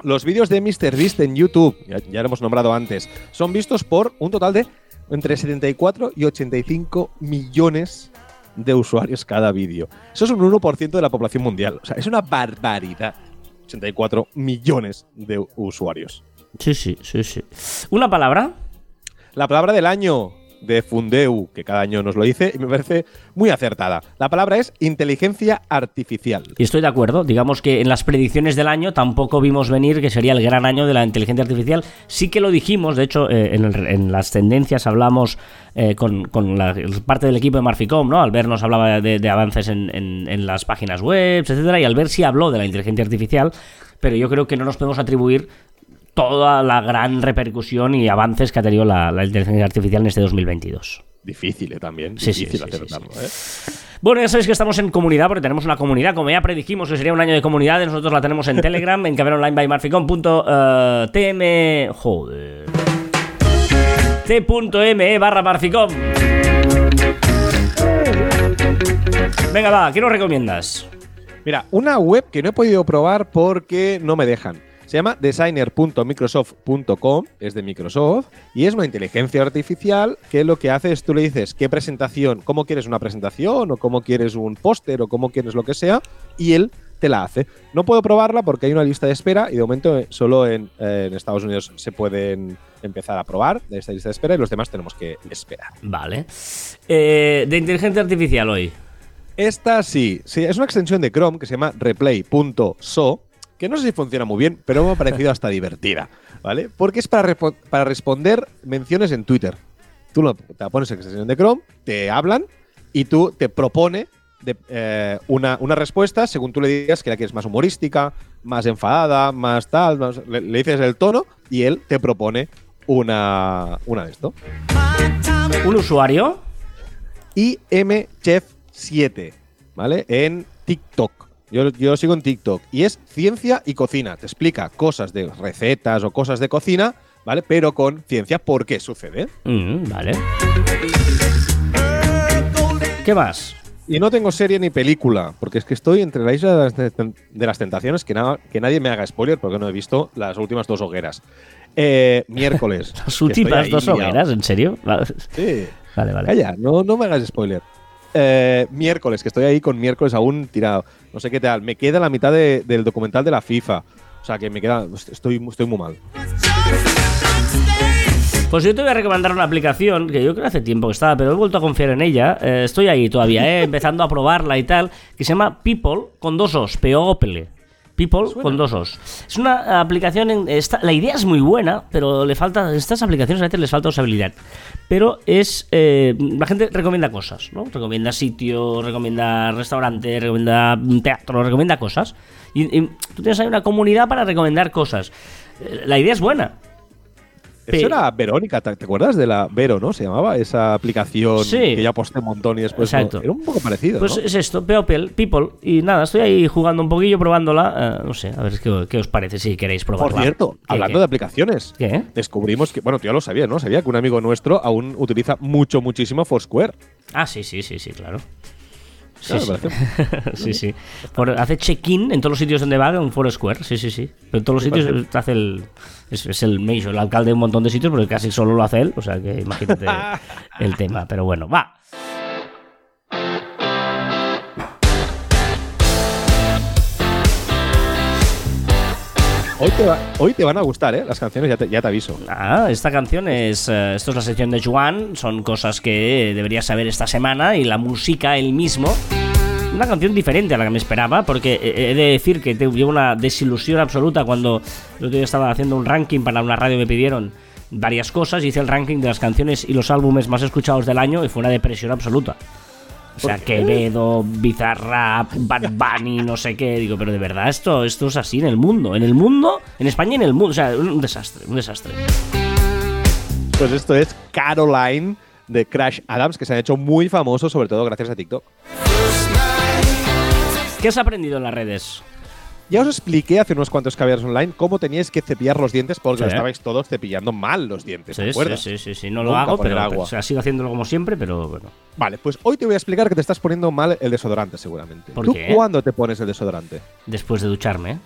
Los vídeos de MrBeast en YouTube, ya, ya lo hemos nombrado antes, son vistos por un total de entre 74 y 85 millones de usuarios cada vídeo. Eso es un 1% de la población mundial. O sea, es una barbaridad. 84 millones de usuarios. Sí, sí, sí, sí. Una palabra. La palabra del año de Fundeu, que cada año nos lo dice, y me parece muy acertada. La palabra es inteligencia artificial. Y estoy de acuerdo. Digamos que en las predicciones del año tampoco vimos venir que sería el gran año de la inteligencia artificial. Sí que lo dijimos, de hecho, eh, en, el- en las tendencias hablamos eh, con, con la parte del equipo de Marficom, ¿no? Albert nos hablaba de, avances en, en- en las páginas web, etcétera, y Albert sí habló de la inteligencia artificial, pero yo creo que no nos podemos atribuir toda la gran repercusión y avances que ha tenido la, la inteligencia artificial en este 2022. Difícil eh, también. Sí, sí, difícil sí, sí, acertarlo, ¿eh? Bueno, ya sabéis que estamos en comunidad porque tenemos una comunidad. Como ya predijimos que sería un año de comunidad, nosotros la tenemos en Telegram, en caberonline Joder. T.me barra marficom. Venga, va, ¿qué nos recomiendas? Mira, una web que no he podido probar porque no me dejan. Se llama designer.microsoft.com, es de Microsoft, y es una inteligencia artificial que lo que hace es tú le dices qué presentación, cómo quieres una presentación, o cómo quieres un póster, o cómo quieres lo que sea, y él te la hace. No puedo probarla porque hay una lista de espera y de momento eh, solo en, eh, en Estados Unidos se pueden empezar a probar de esta lista de espera y los demás tenemos que esperar. Vale. Eh, de inteligencia artificial hoy. Esta sí, sí, es una extensión de Chrome que se llama replay.so, que no sé si funciona muy bien, pero me ha parecido hasta divertida, ¿vale? Porque es para, para responder menciones en Twitter. Tú lo, te la pones en extensión de Chrome, te hablan y tú te propone de, eh, una, una respuesta según tú le digas que la quieres más humorística, más enfadada, más tal, más- le, le dices el tono y él te propone una, una de esto. Un usuario. IMChef7, ¿vale? En TikTok. Yo, yo lo sigo en TikTok. Y es ciencia y cocina. Te explica cosas de recetas o cosas de cocina, ¿vale? Pero con ciencia, ¿por qué sucede? Mm, vale. ¿Qué más? Y no tengo serie ni película, porque es que estoy entre la isla de las, de las tentaciones, que, nada, que nadie me haga spoiler, porque no he visto las últimas dos hogueras. Eh, miércoles. Las últimas dos hogueras, ¿en serio? Sí. vale. vale. Calla, no, no me hagas spoiler. Eh, miércoles, que estoy ahí con miércoles aún tirado. No sé qué tal. Me queda la mitad de- del documental de la FIFA. O sea que me queda. Estoy, estoy muy mal. Pues yo te voy a recomendar una aplicación que yo creo que hace tiempo que estaba, pero he vuelto a confiar en ella. Eh, estoy ahí todavía, eh, empezando a probarla y tal, que se llama People con dos os, P-O-P-L. People con dos os. Es una aplicación, en, esta- la idea es muy buena, pero le falta, estas aplicaciones a veces les falta usabilidad. Pero es, eh, la gente recomienda cosas, ¿no? Recomienda sitios, recomienda restaurantes, recomienda teatro, recomienda cosas. Y, y tú tienes ahí una comunidad para recomendar cosas. Eh, La idea es buena, Pe- Eso era Verónica, ¿te te acuerdas de la Vero, no? Se llamaba esa aplicación Sí. que ya posté un montón y después. no. Exacto. Era un poco parecido. Pues ¿no? es esto, People, People. Y nada, estoy ahí jugando un poquillo, probándola. eh, no sé, a ver qué, qué os parece si queréis probarla. Por cierto, ¿Qué, hablando qué? de aplicaciones, ¿Qué? descubrimos que, bueno, tú ya lo sabías, ¿no? Sabía que un amigo nuestro aún utiliza mucho, muchísimo Foursquare. Ah, sí, sí, sí, sí, claro. Sí, Claro, sí. me parece- sí, sí. Por- hace check-in en todos los sitios donde va en Foursquare, sí, sí, sí. Pero en todos los sitios parece- hace el. Es, es el major, el alcalde de un montón de sitios, porque casi solo lo hace él. O sea que imagínate el tema. Pero bueno, va. Hoy te, va- hoy te van a gustar, ¿eh? Las canciones, ya te, ya te aviso. Ah, esta canción es. eh, esto es la sección de Juan. Son cosas que deberías saber esta semana. Y la música, el mismo. Una canción diferente a la que me esperaba. Porque he de decir que te- llevo una desilusión absoluta cuando el otro día estaba haciendo un ranking para una radio. Me pidieron varias cosas. Hice el ranking de las canciones y los álbumes más escuchados del año. Y fue una depresión absoluta. O sea. Quevedo, Bizarrap, Bad Bunny, no sé qué. Digo, pero de verdad, esto, esto es así en el mundo. En el mundo, en España y en el mundo. O sea, un desastre, un desastre. Pues esto es Caroline de Crash Adams, que se han hecho muy famosos, sobre todo gracias a TikTok. ¿Qué has aprendido en las redes? Ya os expliqué hace unos cuantos caballeros online cómo teníais que cepillar los dientes porque Sí. lo estabais todos cepillando mal los dientes, ¿te Sí, sí, acuerdas? sí, sí, sí, no lo Nunca hago, pero, agua. pero, o sea, sigo haciéndolo como siempre, pero bueno. Vale, pues hoy te voy a explicar que te estás poniendo mal el desodorante, seguramente. ¿Por ¿Tú qué? cuándo te pones el desodorante? Después de ducharme.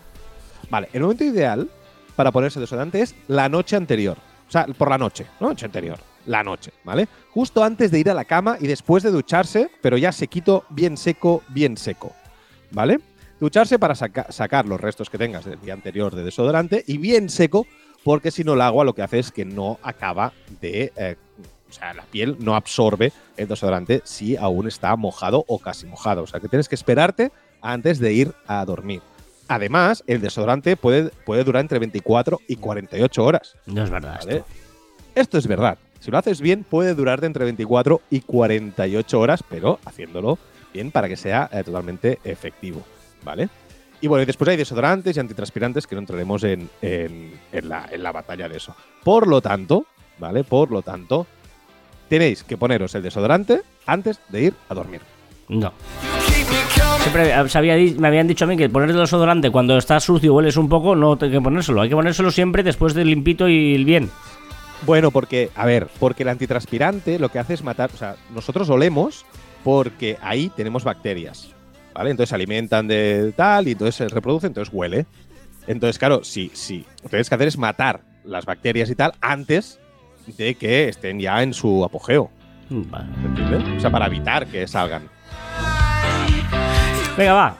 Vale, el momento ideal para ponerse desodorante es la noche anterior. O sea, por la noche, ¿no? Noche anterior. La noche, ¿vale? Justo antes de ir a la cama y después de ducharse, pero ya sequito, bien seco, bien seco. ¿Vale? Ducharse para saca- sacar los restos que tengas del día anterior de desodorante y bien seco, porque si no el agua lo que hace es que no acaba de... eh, o sea, la piel no absorbe el desodorante si aún está mojado o casi mojado. O sea, que tienes que esperarte antes de ir a dormir. Además, el desodorante puede, puede durar entre 24 y 48 horas. No es verdad. ¿vale? esto. Esto es verdad. Si lo haces bien, puede durar de entre 24 y 48 horas, pero haciéndolo bien para que sea eh, totalmente efectivo. ¿Vale? Y bueno, y después hay desodorantes y antitranspirantes que no entraremos en, en- en la, en la batalla de eso. Por lo tanto, ¿vale? Por lo tanto, tenéis que poneros el desodorante antes de ir a dormir. No. Siempre había me habían dicho a mí que poner el desodorante cuando estás sucio y hueles un poco, no hay que ponérselo. Hay que ponérselo siempre después del limpito y el bien. Bueno, porque, a ver, porque el antitranspirante lo que hace es matar. O sea, nosotros olemos porque ahí tenemos bacterias. ¿Vale? Entonces se alimentan de tal y entonces se reproducen, entonces huele. Entonces, claro, sí, sí. Lo que tienes que hacer es matar las bacterias y tal antes de que estén ya en su apogeo. Vale. ¿Entiendes? O sea, para evitar que salgan. Venga, va.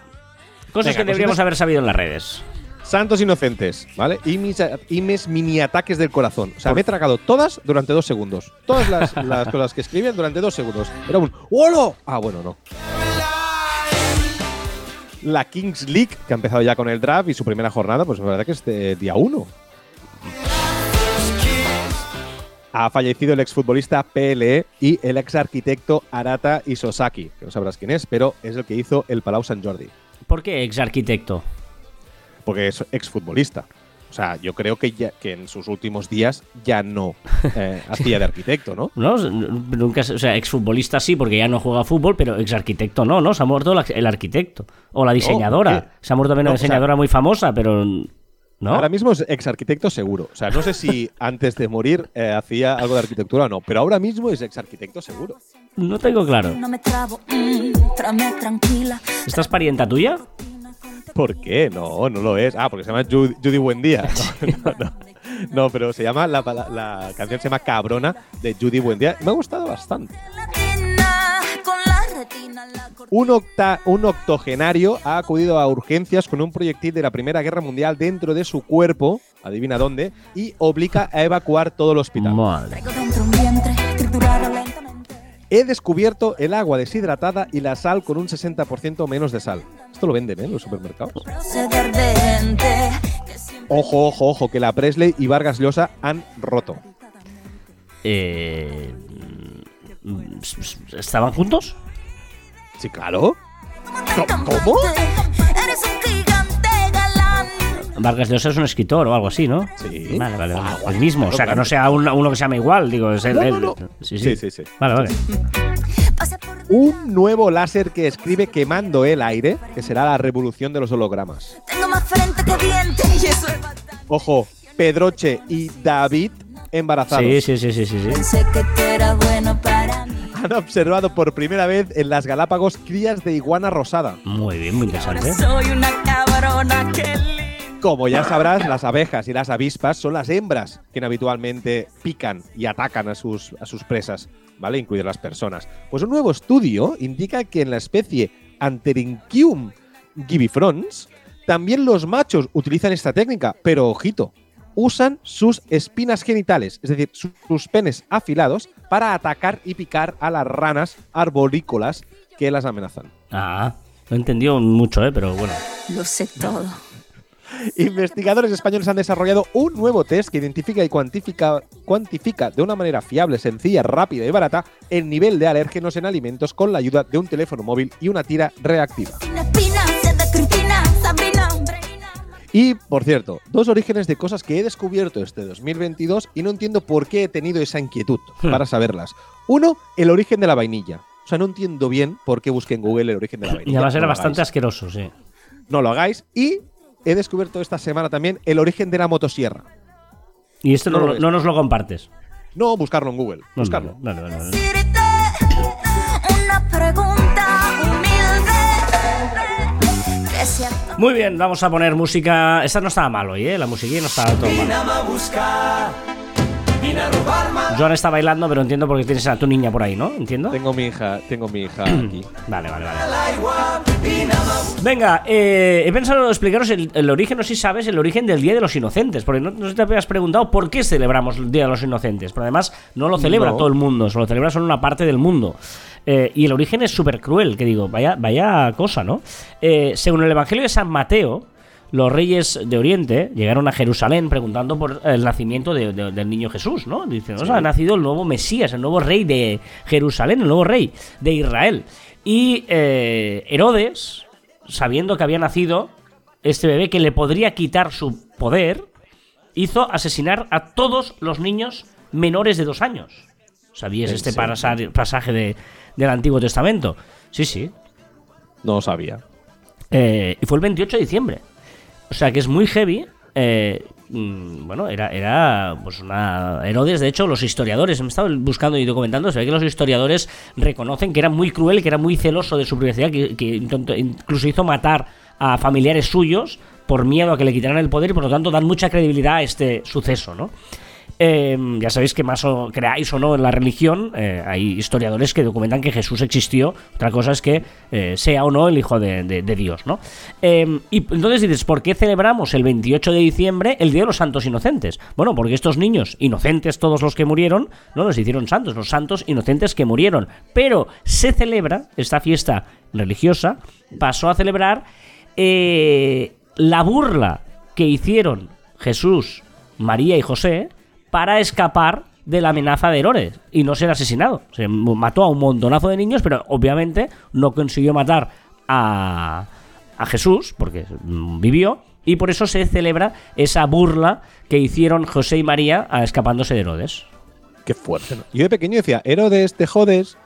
Cosas Venga, que deberíamos cositas- haber sabido en las redes. Santos inocentes, ¿vale? Y mis, y mis mini ataques del corazón. O sea, me he tragado todas durante dos segundos. Todas las, las cosas que escribían durante dos segundos. Era un ¡Holo! Ah, bueno, no. La Kings League, que ha empezado ya con el draft y su primera jornada, pues la verdad que es de día uno. Ha fallecido el exfutbolista PLE y el ex arquitecto Arata Isosaki, que no sabrás quién es, pero es el que hizo el Palau Sant Jordi. ¿Por qué ex arquitecto? porque es exfutbolista. O sea, yo creo que, ya, que en sus últimos días ya no eh, hacía de arquitecto, ¿no? ¿No? Nunca, se- o sea, exfutbolista sí, porque ya no juega fútbol, pero ex arquitecto no, ¿no? Se ha muerto la- el arquitecto. O la diseñadora. ¿por qué? Se ha muerto también No, una o sea- diseñadora muy famosa, pero. ¿No? Ahora mismo es ex arquitecto seguro. O sea, no sé si antes de morir eh, hacía algo de arquitectura o no, pero ahora mismo es ex arquitecto seguro. No tengo claro. No me trabo, mm. ¿Esta es parienta tuya? ¿Por qué? No, no lo es. Ah, porque se llama Judy, Judy Buendía. No, no, no. No, pero se llama la, la- la canción se llama Cabrona de Judy Buendía. Me ha gustado bastante. Un, octa- un octogenario ha acudido a urgencias con un proyectil de la Primera Guerra Mundial dentro de su cuerpo, adivina dónde, y obliga a evacuar todo el hospital. Madre. He descubierto el agua deshidratada y la sal con un 60% menos de sal. Esto lo venden ¿eh? en los supermercados. Ojo, ojo, ojo, que la Presley y Vargas Llosa han roto. Eh, mm, ¿Estaban juntos? Sí, claro. ¿Cómo? campante. Eres un gigante galán. Vargas Llosa es un escritor o algo así, ¿no? Sí. Vale, vale, vale. Ah, el mismo, o sea, que no sea un- uno que se llama igual, digo, es el. No, el- no, no. Sí, Sí, sí. sí, sí. Vale, vale. Un nuevo láser que escribe quemando el aire, que será la revolución de los hologramas. Tengo más frente que diente y eso es bastante. Ojo, Pedroche y David embarazados. Sí, sí, sí, sí, sí, sí. Pensé que tú eras bueno para mí. Han observado por primera vez en las Galápagos crías de iguana rosada. Muy bien, muy interesante. soy una cabrona que lindo. Como ya sabrás, las abejas y las avispas son las hembras que habitualmente pican y atacan a sus, a sus presas, ¿vale? Incluir las personas. Pues un nuevo estudio indica que en la especie Anterincium gibifrons también los machos utilizan esta técnica, pero ojito, usan sus espinas genitales, es decir, su- sus penes afilados, para atacar y picar a las ranas arborícolas que las amenazan. Ah, no he entendido mucho, ¿eh? Pero bueno. Lo sé todo. Investigadores españoles han desarrollado un nuevo test que identifica y cuantifica, cuantifica de una manera fiable, sencilla, rápida y barata el nivel de alérgenos en alimentos con la ayuda de un teléfono móvil y una tira reactiva. Y, por cierto, dos orígenes de cosas que he descubierto este 2022 y no entiendo por qué he tenido esa inquietud Hmm. para saberlas. Uno, el origen de la vainilla. O sea, no entiendo bien por qué busqué en Google el origen de la vainilla. Y además era bastante hagáis. asqueroso, sí. No lo hagáis. Y he descubierto esta semana también el origen de la motosierra. Y esto no, No lo nos lo compartes. No buscarlo en Google, No, buscarlo. no, no, no, no, no. Decirte una pregunta humilde que sea Muy bien, vamos a poner música. Esta no estaba mal hoy, ¿eh? La musiquilla no estaba todo mal. Joan está bailando, pero entiendo porque tienes a tu niña por ahí, ¿no? ¿Entiendo? Tengo mi hija, tengo mi hija aquí. Vale, vale, vale. Venga, eh, he pensado explicaros el, el origen, no sé si sabes, el origen del Día de los Inocentes, porque no, no te habías preguntado por qué celebramos el Día de los Inocentes, pero además no lo celebra No. todo el mundo, solo celebra solo una parte del mundo. Eh, y el origen es súper cruel, que digo, vaya, vaya cosa, ¿no? Eh, según el Evangelio de San Mateo, los reyes de Oriente llegaron a Jerusalén preguntando por el nacimiento de- de- del niño Jesús, ¿no? Dicen, "O sea, ha nacido el nuevo Mesías, el nuevo rey de Jerusalén, el nuevo rey de Israel. Y eh, Herodes, sabiendo que había nacido este bebé que le podría quitar su poder, hizo asesinar a todos los niños menores de dos años. ¿Sabías ¿En este pasaje de- del Antiguo Testamento? Sí, sí. No sabía. Eh, y fue el 28 de diciembre. O sea que es muy heavy. eh, mm, bueno, era, era pues una. Herodes, de hecho, los historiadores, me he estado buscando y documentando, se ve que los historiadores reconocen que era muy cruel, que era muy celoso de su privacidad, que, que incluso hizo matar a familiares suyos por miedo a que le quitaran el poder y por lo tanto dan mucha credibilidad a este suceso, ¿no? Eh, ya sabéis que más o creáis o no en la religión, eh, hay historiadores que documentan que Jesús existió. Otra cosa es que eh, sea o no el Hijo de, de- Dios, ¿no? Eh, y entonces dices, ¿por qué celebramos el 28 de diciembre el Día de los Santos Inocentes? Bueno, porque estos niños, inocentes todos los que murieron, no los hicieron santos, los santos inocentes que murieron. Pero se celebra, esta fiesta religiosa, pasó a celebrar eh, la burla que hicieron Jesús, María y José para escapar de la amenaza de Herodes y no ser asesinado. Se mató a un montonazo de niños, pero obviamente no consiguió matar a, a Jesús, porque mm, vivió, y por eso se celebra esa burla que hicieron José y María a escapándose de Herodes. Qué fuerte. ¿no? Yo de pequeño decía, Herodes, te jodes.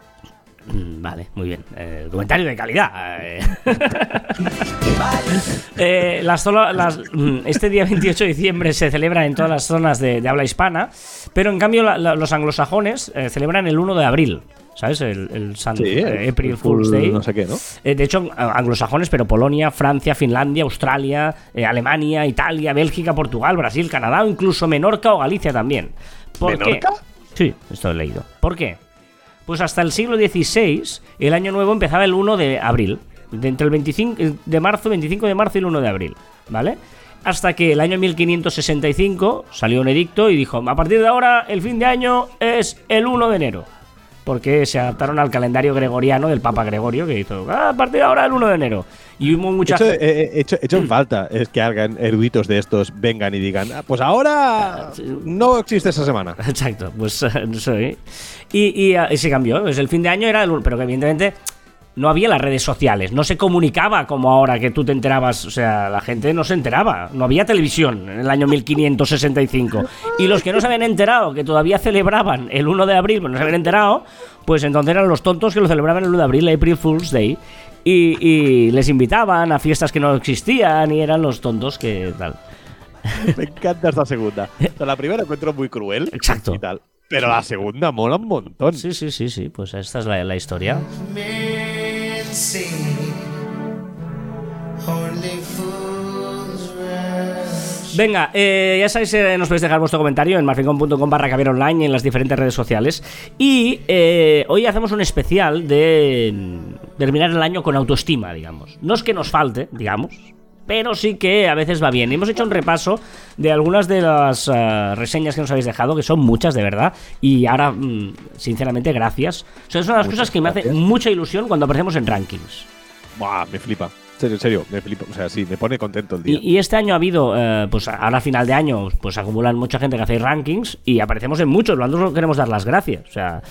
Mm, Vale, muy bien. Eh, comentario de calidad. eh. Las zonas- las- mm, este día 28 de diciembre se celebra en todas las zonas de, de habla hispana, pero en cambio la- la- los anglosajones eh, celebran el 1 de abril. ¿Sabes? El, el San eh, April Fool's Day. No sé qué, ¿no? Eh, de hecho, anglosajones, pero Polonia, Francia, Finlandia, Australia, eh, Alemania, Italia, Bélgica, Portugal, Brasil, Canadá, o incluso Menorca o Galicia también. ¿Por qué? ¿Menorca? Sí, esto he leído. ¿Por qué? Pues hasta el siglo XVI, el año nuevo empezaba el 1 de abril. De entre el 25 de marzo, 25 de marzo y el 1 de abril. ¿Vale? Hasta que el año 1565 salió un edicto y dijo: A partir de ahora, el fin de año es el 1 de enero. Porque se adaptaron al calendario gregoriano del Papa Gregorio, que hizo: "Ah, A partir de ahora, el 1 de enero. Y hubo mucha Hecho, gente- eh, eh, hecho, hecho en falta es que hagan eruditos de estos vengan y digan, "Ah, pues ahora no existe esa semana. Exacto, pues eh, eso, ¿eh? Y, y, eh, y se cambió. Pues el fin de año era el 1, pero que evidentemente no había las redes sociales, no se comunicaba como ahora que tú te enterabas, o sea, la gente no se enteraba, no había televisión en el año 1565. Y los que no se habían enterado, que todavía celebraban el 1 de abril, pero no se habían enterado, pues entonces eran los tontos que lo celebraban el 1 de abril, April Fool's Day. Y, y les invitaban a fiestas que no existían y eran los tontos que tal. Me encanta esta segunda. O sea, la primera encuentro muy cruel. Exacto. Y tal. Pero la segunda mola un montón. Sí, sí, sí, sí, pues esta es la, la historia. Venga, eh, ya sabéis, eh, nos podéis dejar vuestro comentario en marficon.com barra caber online y en las diferentes redes sociales. Y eh, hoy hacemos un especial de terminar el año con autoestima, digamos. No es que nos falte, digamos, pero sí que a veces va bien. Y hemos hecho un repaso de algunas de las eh, reseñas que nos habéis dejado, que son muchas de verdad. Y ahora, mm, sinceramente, gracias. O sea, es una de las cosas que me hace mucha ilusión cuando aparecemos en rankings. Buah, me flipa. En serio, en serio, me flipa. O sea, sí, me pone contento el día. Y, y este año ha habido, eh, pues ahora a final de año, pues acumulan mucha gente que hace rankings y aparecemos en muchos. Nosotros queremos dar las gracias, o sea,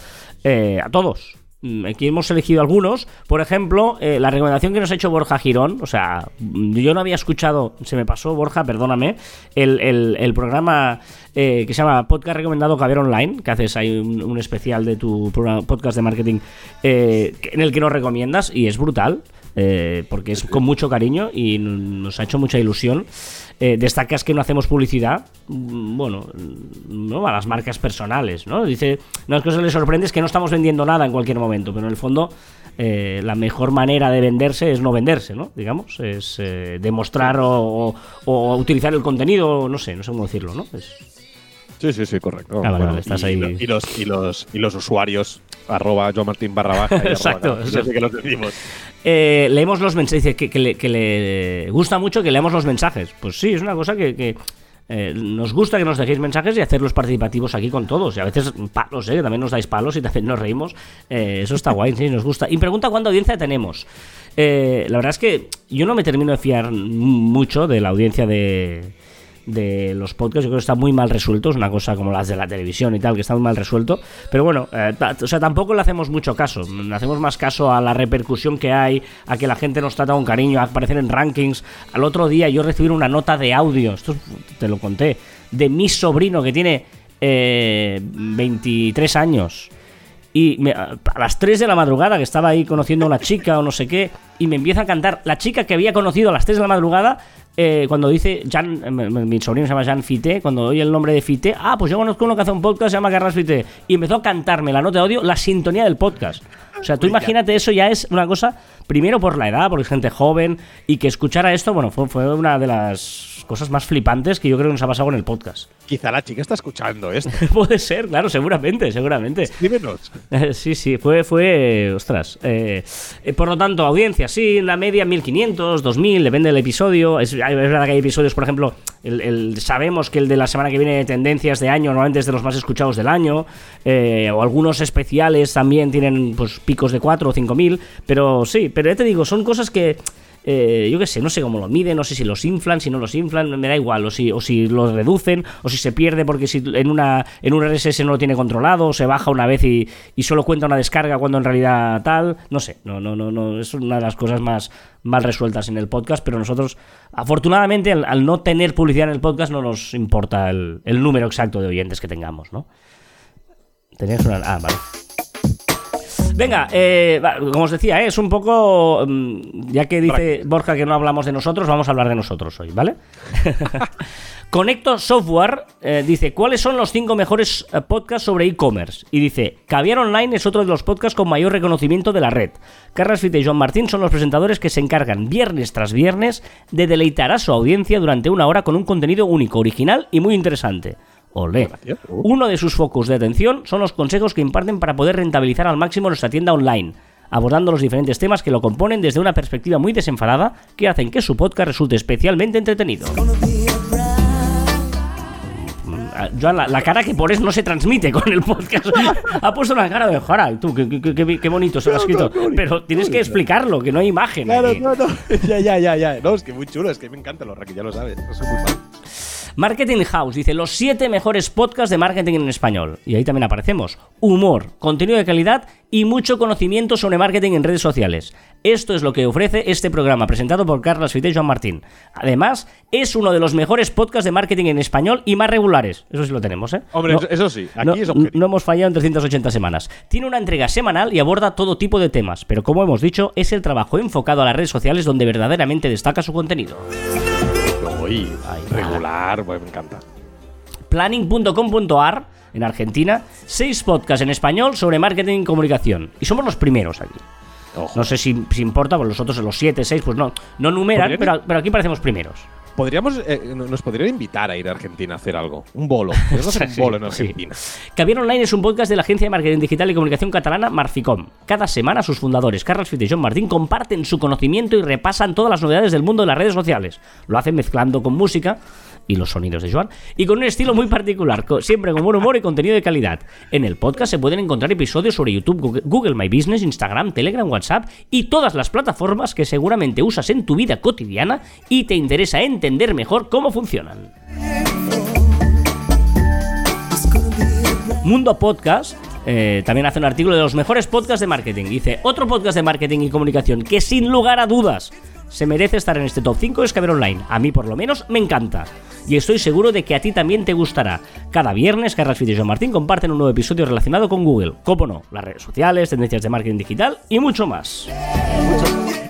eh, a todos. Mm, Aquí hemos elegido algunos. Por ejemplo, eh, la recomendación que nos ha hecho Borja Girón. O sea, mm, yo no había escuchado, se me pasó, Borja, perdóname, el, el- programa eh, que se llama Podcast Recomendado Caber Online, que haces ahí un, especial de tu podcast de marketing eh, en el que nos recomiendas y es brutal. Eh, porque es con mucho cariño y nos ha hecho mucha ilusión. Eh, destacas que no hacemos publicidad, mm, bueno, mm, no a las marcas personales, ¿no? Dice, una de las cosas que le sorprende es que no estamos vendiendo nada en cualquier momento, pero en el fondo eh, la mejor manera de venderse es no venderse, ¿no? Digamos, es eh, demostrar o, o- o utilizar el contenido, no sé, no sé cómo decirlo, ¿no? Es- Sí, sí, sí, correcto. Ah, vale, vale, estás y, ahí. Y los, y, los, y los usuarios, arroba Joan Martín barra baja. arroba Exacto. Ya sé que los decimos. Eh, leemos los mensajes, dice que, que le, que le gusta mucho que leamos los mensajes. Pues sí, es una cosa que, que, eh, nos gusta que nos dejéis mensajes y hacerlos participativos aquí con todos. Y a veces palos, ¿eh? que también nos dais palos y también nos reímos. Eh, eso está guay, sí, nos gusta. Y pregunta cuánta audiencia tenemos. Eh, la verdad es que yo no me termino de fiar mucho de la audiencia de, de los podcasts. Yo creo que está muy mal resuelto. Es una cosa como las de la televisión y tal, que está muy mal resuelto. Pero bueno, eh, o sea, tampoco le hacemos mucho caso. Le hacemos más caso a la repercusión que hay, a que la gente nos trata con cariño, a aparecer en rankings. Al otro día yo recibí una nota de audio, esto te lo conté, de mi sobrino que tiene eh, 23 años. Y me- a las 3 de la madrugada, que estaba ahí conociendo a una chica o no sé qué, y me empieza a cantar la chica que había conocido a las 3 de la madrugada, eh, cuando dice Jan, eh, mi, sobrino se llama Jan Fité, cuando oye el nombre de Fité, ah, pues yo conozco uno que hace un podcast, se llama Carras Fité, y empezó a cantarme la nota de audio, la sintonía del podcast. O sea, tú imagínate, eso ya es una cosa, primero por la edad, porque es gente joven, y que escuchara esto, bueno, fue, fue una de las cosas más flipantes que yo creo que nos ha pasado con el podcast. Quizá la chica está escuchando esto. Puede ser, claro, seguramente, seguramente. Escríbenos. Eh, Sí, sí, fue, fue, ostras. eh, eh, por lo tanto, audiencia, sí, la media 1500, 2000, depende del episodio. Es, verdad que hay episodios, por ejemplo, el, el- sabemos que el de la semana que viene de tendencias de año normalmente es de los más escuchados del año, eh, o algunos especiales también tienen pues picos de 4 o 5000, pero sí, pero ya te digo, son cosas que... eh, yo qué sé, no sé cómo lo miden, no sé si los inflan, si no los inflan, me da igual, o si, o si los reducen, o si se pierde porque si en una en un RSS no lo tiene controlado, o se baja una vez y, y solo cuenta una descarga cuando en realidad tal, no sé, no, no, no, no, es una de las cosas más mal resueltas en el podcast, pero nosotros, afortunadamente, al, no tener publicidad en el podcast, no nos importa el, el número exacto de oyentes que tengamos, ¿no? Tenías una. Ah, vale. Venga, eh, como os decía, eh, es un poco. mm, ya que dice Borja que no hablamos de nosotros, vamos a hablar de nosotros hoy, ¿vale? Conecto Software eh, dice: ¿Cuáles son los cinco mejores eh, podcasts sobre e-commerce? Y dice: Caviar Online es otro de los podcasts con mayor reconocimiento de la red. Carlos Fite y John Martín son los presentadores que se encargan viernes tras viernes de deleitar a su audiencia durante una hora con un contenido único, original y muy interesante. Olé. Uno de sus focos de atención son los consejos que imparten para poder rentabilizar al máximo nuestra tienda online, abordando los diferentes temas que lo componen desde una perspectiva muy desenfadada que hacen que su podcast resulte especialmente entretenido. Mm, Joan, la, la cara que pones no se transmite con el podcast. ha puesto una cara de Jara, tú, qué, qué- qué- qué bonito se lo ha escrito. Pero tienes que explicarlo, que no hay imagen. Claro, aquí. no, no. ya, ya, ya, ya. No, es que muy chulo, es que me encantan los rankings, ya lo sabes. No soy muy fan. Marketing House dice los siete mejores podcasts de marketing en español. Y ahí también aparecemos. Humor, contenido de calidad y mucho conocimiento sobre marketing en redes sociales. Esto es lo que ofrece este programa presentado por Carlos Fite y Joan Martín. Además, es uno de los mejores podcasts de marketing en español y más regulares. Eso sí lo tenemos, ¿eh? Hombre, No- eso- eso sí, aquí no, es objetivo. no hemos fallado en 380 semanas. Tiene una entrega semanal y aborda todo tipo de temas, pero como hemos dicho, es el trabajo enfocado a las redes sociales donde verdaderamente destaca su contenido. Regular, pues me encanta. planning.com.ar en Argentina, seis podcasts en español sobre marketing y comunicación. Y somos los primeros aquí. Ojo. No sé si, si importa, pues los otros, los siete, seis, pues no, no numeran, pero, pero aquí parecemos primeros. Podríamos, eh, no- nos podrían invitar a ir a Argentina a hacer algo. Un bolo. Hacer un Sí, bolo en sí. Argentina. Caviar Online es un podcast de la agencia de marketing digital y comunicación catalana Marficom. Cada semana sus fundadores, Carlos Fite y John Martín, comparten su conocimiento y repasan todas las novedades del mundo de las redes sociales. Lo hacen mezclando con música y los sonidos de Joan y con un estilo muy particular, siempre con buen humor y contenido de calidad. En el podcast se pueden encontrar episodios sobre YouTube, Google- Google My Business, Instagram, Telegram, WhatsApp y todas las plataformas que seguramente usas en tu vida cotidiana y te interesa entender mejor cómo funcionan. Mundo Podcast eh, también hace un artículo de los mejores podcasts de marketing. Dice, otro podcast de marketing y comunicación que sin lugar a dudas se merece estar en este top 5 es Caber Online. A mí por lo menos me encanta. Y estoy seguro de que a ti también te gustará. Cada viernes, Carlos Fite y Martín comparten un nuevo episodio relacionado con Google. Cómo no, las redes sociales, tendencias de marketing digital y mucho más.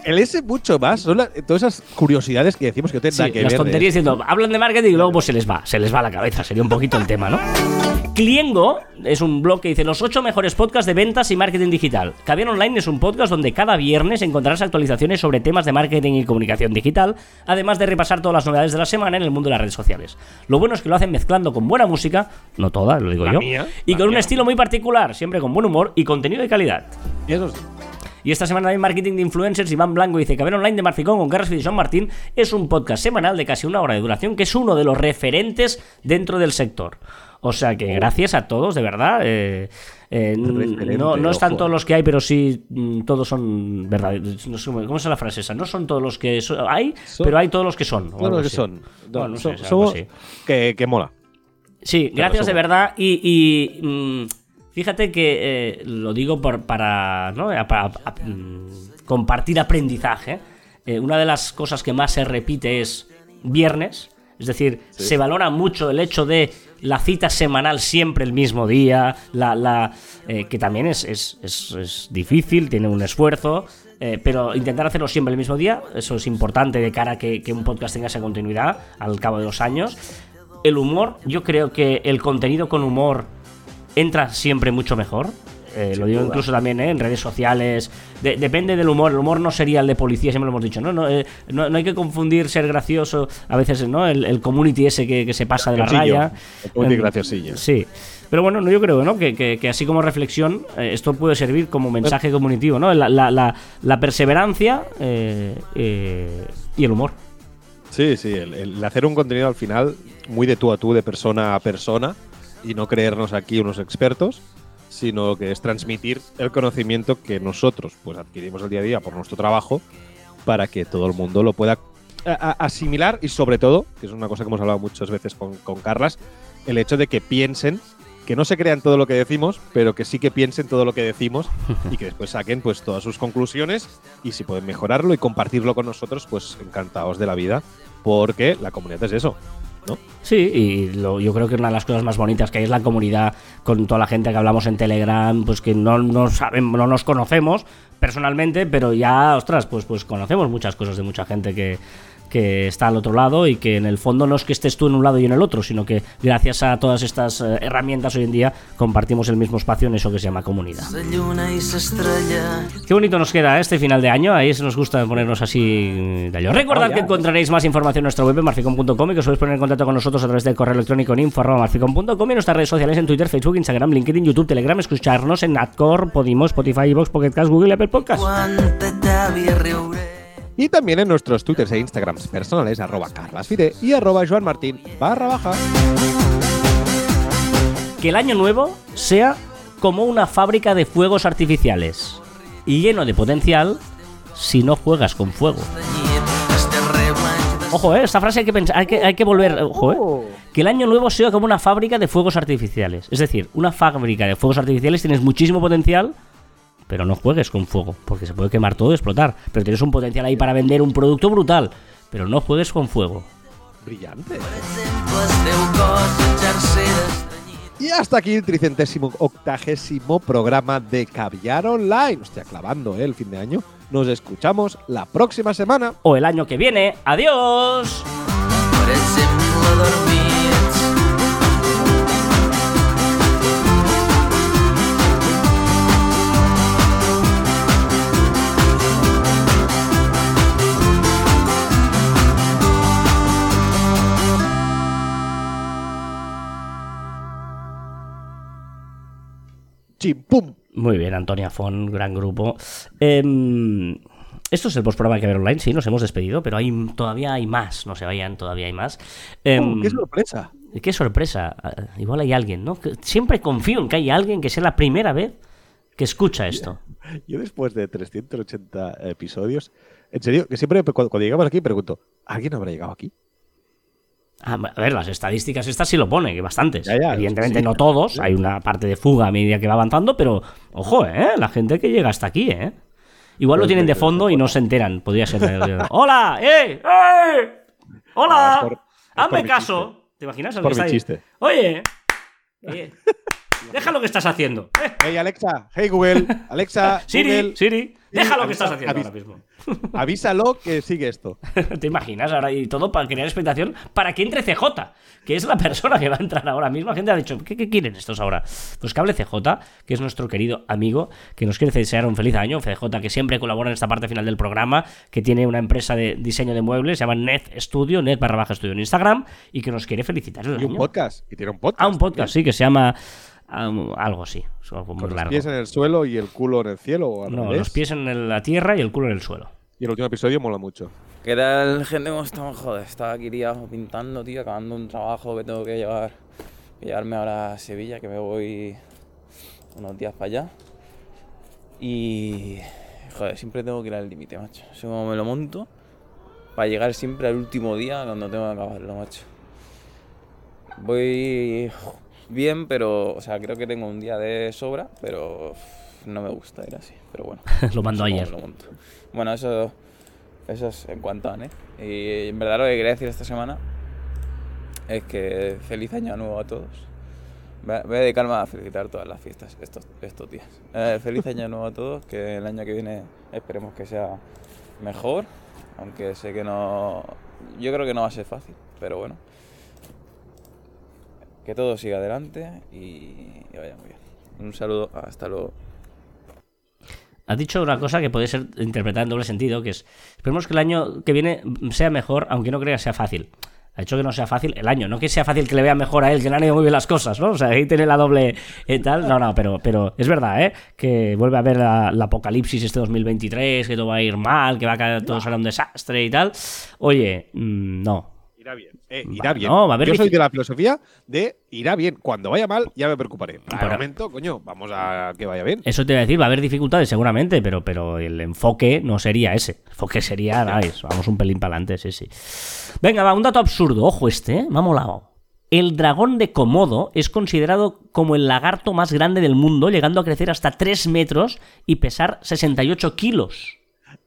El ese mucho más son la- todas esas curiosidades que decimos que no tienen Sí, que las ver. de tonterías diciendo, hablan de marketing y luego pues se les va, se les va a la cabeza, sería un poquito el tema, ¿no? Cliengo es un blog que dice los 8 mejores podcasts de ventas y marketing digital. Caviar Online es un podcast donde cada viernes encontrarás actualizaciones sobre temas de marketing y comunicación digital, además de repasar todas las novedades de la semana en el mundo de las redes sociales. Lo bueno es que lo hacen mezclando con buena música, no toda, lo digo La yo, mía, y con un estilo muy particular, siempre con buen humor y contenido de calidad. Eso sí. Y esta semana también Marketing de Influencers, Iván Blanco dice Caber Online de Marficón con Carlos y Martín es un podcast semanal de casi una hora de duración que es uno de los referentes dentro del sector. O sea que gracias a todos, de verdad. eh, eh, no, no están ojo. todos los que hay, pero sí mm, todos son verdaderos. No sé, ¿Cómo es la frase esa? No son todos los que so- hay, Son- pero hay todos los que son. algo no, que son. No, Bueno, no sé, es somos- que, que mola. Sí, gracias de verdad. Y, y, mm, fíjate que eh, lo digo por, para, ¿no? A- para- a- mm, compartir aprendizaje. Eh, una de las cosas que más se repite es viernes. Es decir, se valora mucho el hecho de la cita semanal siempre el mismo día, la, la, eh, que también es, es- es- es difícil, tiene un esfuerzo, eh, pero intentar hacerlo siempre el mismo día, eso es importante de cara a que, que un podcast tenga esa continuidad al cabo de los años. El humor, yo creo que el contenido con humor entra siempre mucho mejor. Eh, lo digo duda. incluso también eh, en redes sociales. De- depende del humor. El humor no sería el de policía, siempre lo hemos dicho. No, no, eh, no, no hay que confundir ser gracioso. A veces, ¿no? El, el community ese que, que se pasa de la raya. El community graciosillo. Sí. Pero bueno, no, yo creo ¿no? que, que- que así como reflexión, eh, esto puede servir como mensaje comunitivo. ¿no? La, la- la- la perseverancia eh, eh, y el humor. Sí, sí, el, el hacer un contenido al final muy de tú a tú, de persona a persona, y no creernos aquí unos expertos, sino que es transmitir el conocimiento que nosotros pues adquirimos el día a día por nuestro trabajo para que todo el mundo lo pueda asimilar y sobre todo, que es una cosa que hemos hablado muchas veces con, con Carlas, el hecho de que piensen, que no se crean todo lo que decimos, pero que sí que piensen todo lo que decimos y que después saquen pues todas sus conclusiones y si pueden mejorarlo y compartirlo con nosotros, pues encantados de la vida, porque la comunidad es eso, Sí, y lo- yo creo que una de las cosas más bonitas que hay es la comunidad con toda la gente que hablamos en Telegram, pues que no, no, sabemos, no nos conocemos personalmente, pero ya, ostras, pues, pues conocemos muchas cosas de mucha gente que, que está al otro lado y que en el fondo no es que estés tú en un lado y en el otro, sino que gracias a todas estas eh, herramientas hoy en día compartimos el mismo espacio en eso que se llama comunidad. Qué bonito nos queda este final de año. Ahí se nos gusta ponernos así de año. Recordad Oh, que encontraréis más información en nuestra web en marficom.com y que os podéis poner en contacto con nosotros a través del correo electrónico en info.marficom.com y en nuestras redes sociales en Twitter, Facebook, Instagram, LinkedIn, YouTube, Telegram. Escucharnos en Adcore, Podimo, Spotify, Evox, Pocket Cast, Google y Apple Podcast. Y también en nuestros twitters e instagrams personales, arroba carlasfide y arroba joanmartin barra baja. Que el año nuevo sea como una fábrica de fuegos artificiales y lleno de potencial si no juegas con fuego. Ojo, ¿eh? Esta frase hay que pensar, hay que, hay que volver. Ojo, ¿eh? Que el año nuevo sea como una fábrica de fuegos artificiales. Es decir, una fábrica de fuegos artificiales tienes muchísimo potencial, pero no juegues con fuego, porque se puede quemar todo y explotar. Pero tienes un potencial ahí para vender un producto brutal, pero no juegues con fuego. Brillante. Y hasta aquí el tricentésimo octagésimo programa de Caviar Online. Hostia, clavando ¿eh? el fin de año. Nos escuchamos la próxima semana. O el año que viene. ¡Adiós! Muy bien, Antonia Fon, gran grupo. Em, esto es el postprograma de Caber Online, sí, nos hemos despedido, pero hay, todavía hay más, no se vayan, todavía hay más. Em, Oh, ¡Qué sorpresa! qué sorpresa, ah, igual hay alguien, ¿no? Que Siempre confío en que hay alguien que sea la primera vez que escucha esto. Yo después de 380 episodios, en serio, que siempre cu- cuando llegamos aquí pregunto, ¿alguien habrá llegado aquí? Ah, a ver, las estadísticas estas sí lo pone, que bastantes. Ya, ya, Evidentemente sí. no todos, hay una parte de fuga a medida que va avanzando, pero ojo, ¿eh? La gente que llega hasta aquí, ¿eh? Igual lo Pues tienen de fondo y no se enteran. Podría ser. ¡Hola! ¡Eh! ¡Eh! ¡Hola! por- es ¡Hazme caso! ¿Te imaginas? Por mi chiste. Oye, eh, deja lo que estás haciendo. Eh, Hey Alexa, hey Google, Alexa, Siri, Google, Siri, deja lo que estás haciendo avisa- ahora mismo. avísalo que sigue esto. ¿Te imaginas ahora y todo para crear expectación para que entre CJ, que es la persona que va a entrar ahora mismo? La gente ha dicho, ¿qué, qué quieren estos ahora? Pues que hable CJ, que es nuestro querido amigo, que nos quiere desear un feliz año. CJ, que siempre colabora en esta parte final del programa, que tiene una empresa de diseño de muebles, se llama Net Studio, Net barra baja estudio en Instagram, y que nos quiere felicitar el Y un año. podcast. Y tiene un podcast. Ah, un podcast, sí, que se llama um, algo así, algo muy Con los largo. pies en el suelo y el culo en el cielo. O al No, revés. los pies en la tierra y el culo en el suelo. Y el último episodio mola mucho. ¿Qué tal, gente? ¿Cómo estamos? Joder, estaba aquí liado pintando, tío, acabando un trabajo que tengo que llevar, que llevarme ahora a Sevilla, que me voy unos días para allá. Y, joder, siempre tengo que ir al límite, macho. Sé cómo me lo monto para llegar siempre al último día cuando tengo que acabarlo, macho. Voy bien, pero, o sea, creo que tengo un día de sobra, pero no me gusta ir así. Pero bueno. Lo cómo ayer. lo. Bueno, eso, eso es en cuanto a, ¿eh? Y en verdad lo que quería decir esta semana es que feliz año nuevo a todos. Voy a voy a dedicarme a felicitar todas las fiestas estos, estos días. Eh, feliz año nuevo a todos, que el año que viene esperemos que sea mejor, aunque sé que no... Yo creo que no va a ser fácil, pero bueno. Que todo siga adelante y, y vaya muy bien. Un saludo, hasta luego. Has dicho una cosa que puede ser interpretada en doble sentido, que es, esperemos que el año que viene sea mejor, aunque no crea que sea fácil. Ha dicho que no sea fácil el año, no que sea fácil que le vea mejor a él, que le han ido muy bien las cosas, ¿no? O sea, ahí tiene la doble eh, tal. No, no, pero, pero es verdad, ¿eh? Que vuelve a haber la, la apocalipsis este 2023, que todo va a ir mal, que va a caer, todo será un desastre y tal. Oye, mm, no. Irá bien. Eh, Va- irá bien. no, va a haber Yo soy de la filosofía de irá bien. Cuando vaya mal, ya me preocuparé. Al Pero- momento, coño, vamos a que vaya bien. Eso te iba a decir, va a haber dificultades seguramente, pero, pero el enfoque no sería ese. El enfoque sería, nice, vamos un pelín para adelante, sí, sí. Venga, va, un dato absurdo, ojo este, ¿eh? me ha molado. El dragón de Komodo es considerado como el lagarto más grande del mundo, llegando a crecer hasta 3 metros y pesar 68 kilos.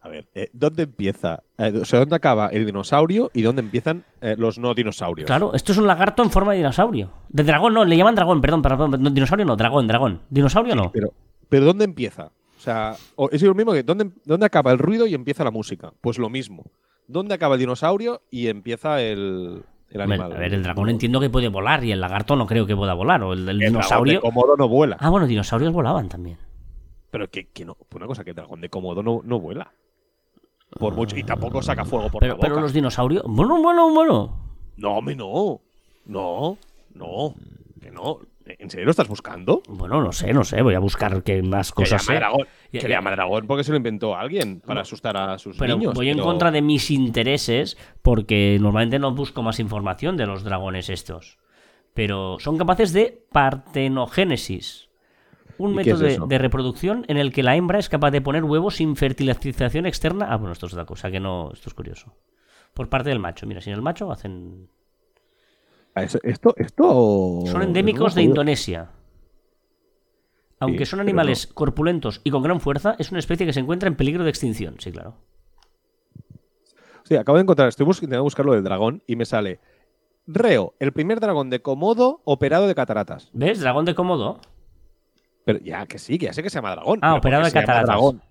A ver, eh, ¿dónde empieza? eh, o sea, ¿dónde acaba el dinosaurio y dónde empiezan eh, los no dinosaurios? Claro, esto es un lagarto en forma de dinosaurio. De dragón no, le llaman dragón, perdón, perdón, perdón, no, dinosaurio no, dragón, dragón. Dinosaurio no. Pero, pero ¿dónde empieza? O sea, es lo mismo que ¿dónde, ¿dónde acaba el ruido y empieza la música? Pues lo mismo. ¿Dónde acaba el dinosaurio y empieza el, el animal? a ver, el dragón entiendo que puede volar y el lagarto no creo que pueda volar. O el, el dinosaurio. no vuela. Ah, bueno, dinosaurios volaban también. Pero que, que no, una cosa, que el dragón de Komodo no, no vuela. Por mucho, y tampoco saca fuego por Pero, la pero boca. los dinosaurios. Bueno, bueno, bueno. No, me no. No, no. Que no. ¿En serio lo estás buscando? Bueno, no sé, no sé. Voy a buscar que más Que cosas llama dragón. Ya- Que le llama dragón porque se lo inventó alguien para asustar a sus Pero niños. voy en pero- contra de mis intereses porque normalmente no busco más información de los dragones estos. Pero son capaces de partenogénesis. Un ¿Y qué método es de, reproducción en el que la hembra es capaz de poner huevos sin fertilización externa. Ah, bueno, esto es otra cosa que no. Esto es curioso. por parte del macho. Mira, sin el macho hacen. Ah, Esto, esto. Son endémicos de Indonesia. Aunque Sí, son animales corpulentos y con gran fuerza, es una especie que se encuentra en peligro de extinción. Sí, claro. Sí, acabo de encontrar, estoy intentando buscar lo del dragón y me sale Reo, el primer dragón de Komodo operado de cataratas. ¿Ves? Dragón de Komodo. Pero ya que sí, que ya sé que se llama dragón. Ah, operado ¿por de cataratas. dragón?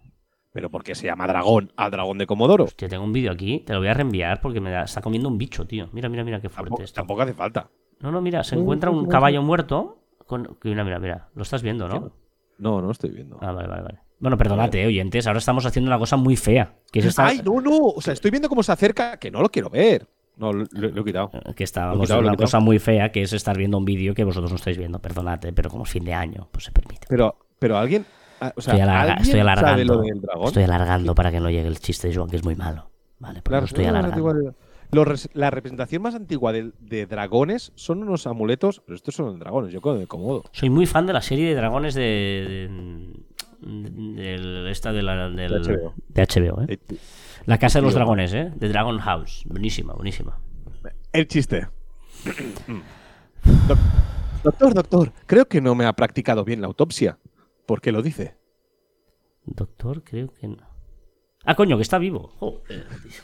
Pero ¿por qué se llama dragón al dragón de Comodoro? Hostia, tengo un vídeo aquí. Te lo voy a reenviar porque me da- está comiendo un bicho, tío. Mira, mira, mira qué fuerte Tampoco, esto. tampoco hace falta. No, no, mira, se encuentra un caballo muerto. Con... Mira, mira, mira. Lo estás viendo, ¿no? No, no estoy viendo. Ah, vale, vale, vale. Bueno, perdonad, eh, oyentes. Ahora estamos haciendo una cosa muy fea. Que es esta... Ay, no, no. O sea, estoy viendo cómo se acerca, que no lo quiero ver. No, lo, he quitado. Que estábamos quitado, en una cosa muy fea, que es estar viendo un vídeo que vosotros no estáis viendo. Perdonad, eh, pero como fin de año, pues se permite. Pero, pero alguien. ah, O sea, estoy, alarga- ¿alguien estoy sabe alargando. lo? Estoy alargando para que no llegue el chiste de Joan, que es muy malo. Vale, pues La lo estoy alargando. la representación más antigua de, de dragones son unos amuletos, pero estos son dragones, yo creo de Komodo. Soy muy fan de la serie de dragones de. esta de la, del- De HBO. HBO, ¿eh? La Casa de los. Dragones, ¿eh? De Dragon House. Buenísima, buenísima. El chiste. Doc- doctor, doctor, creo que no me ha practicado bien la autopsia. ¿Por qué lo dice? Doctor, creo que no. Ah, coño, que está vivo. Joder, tío.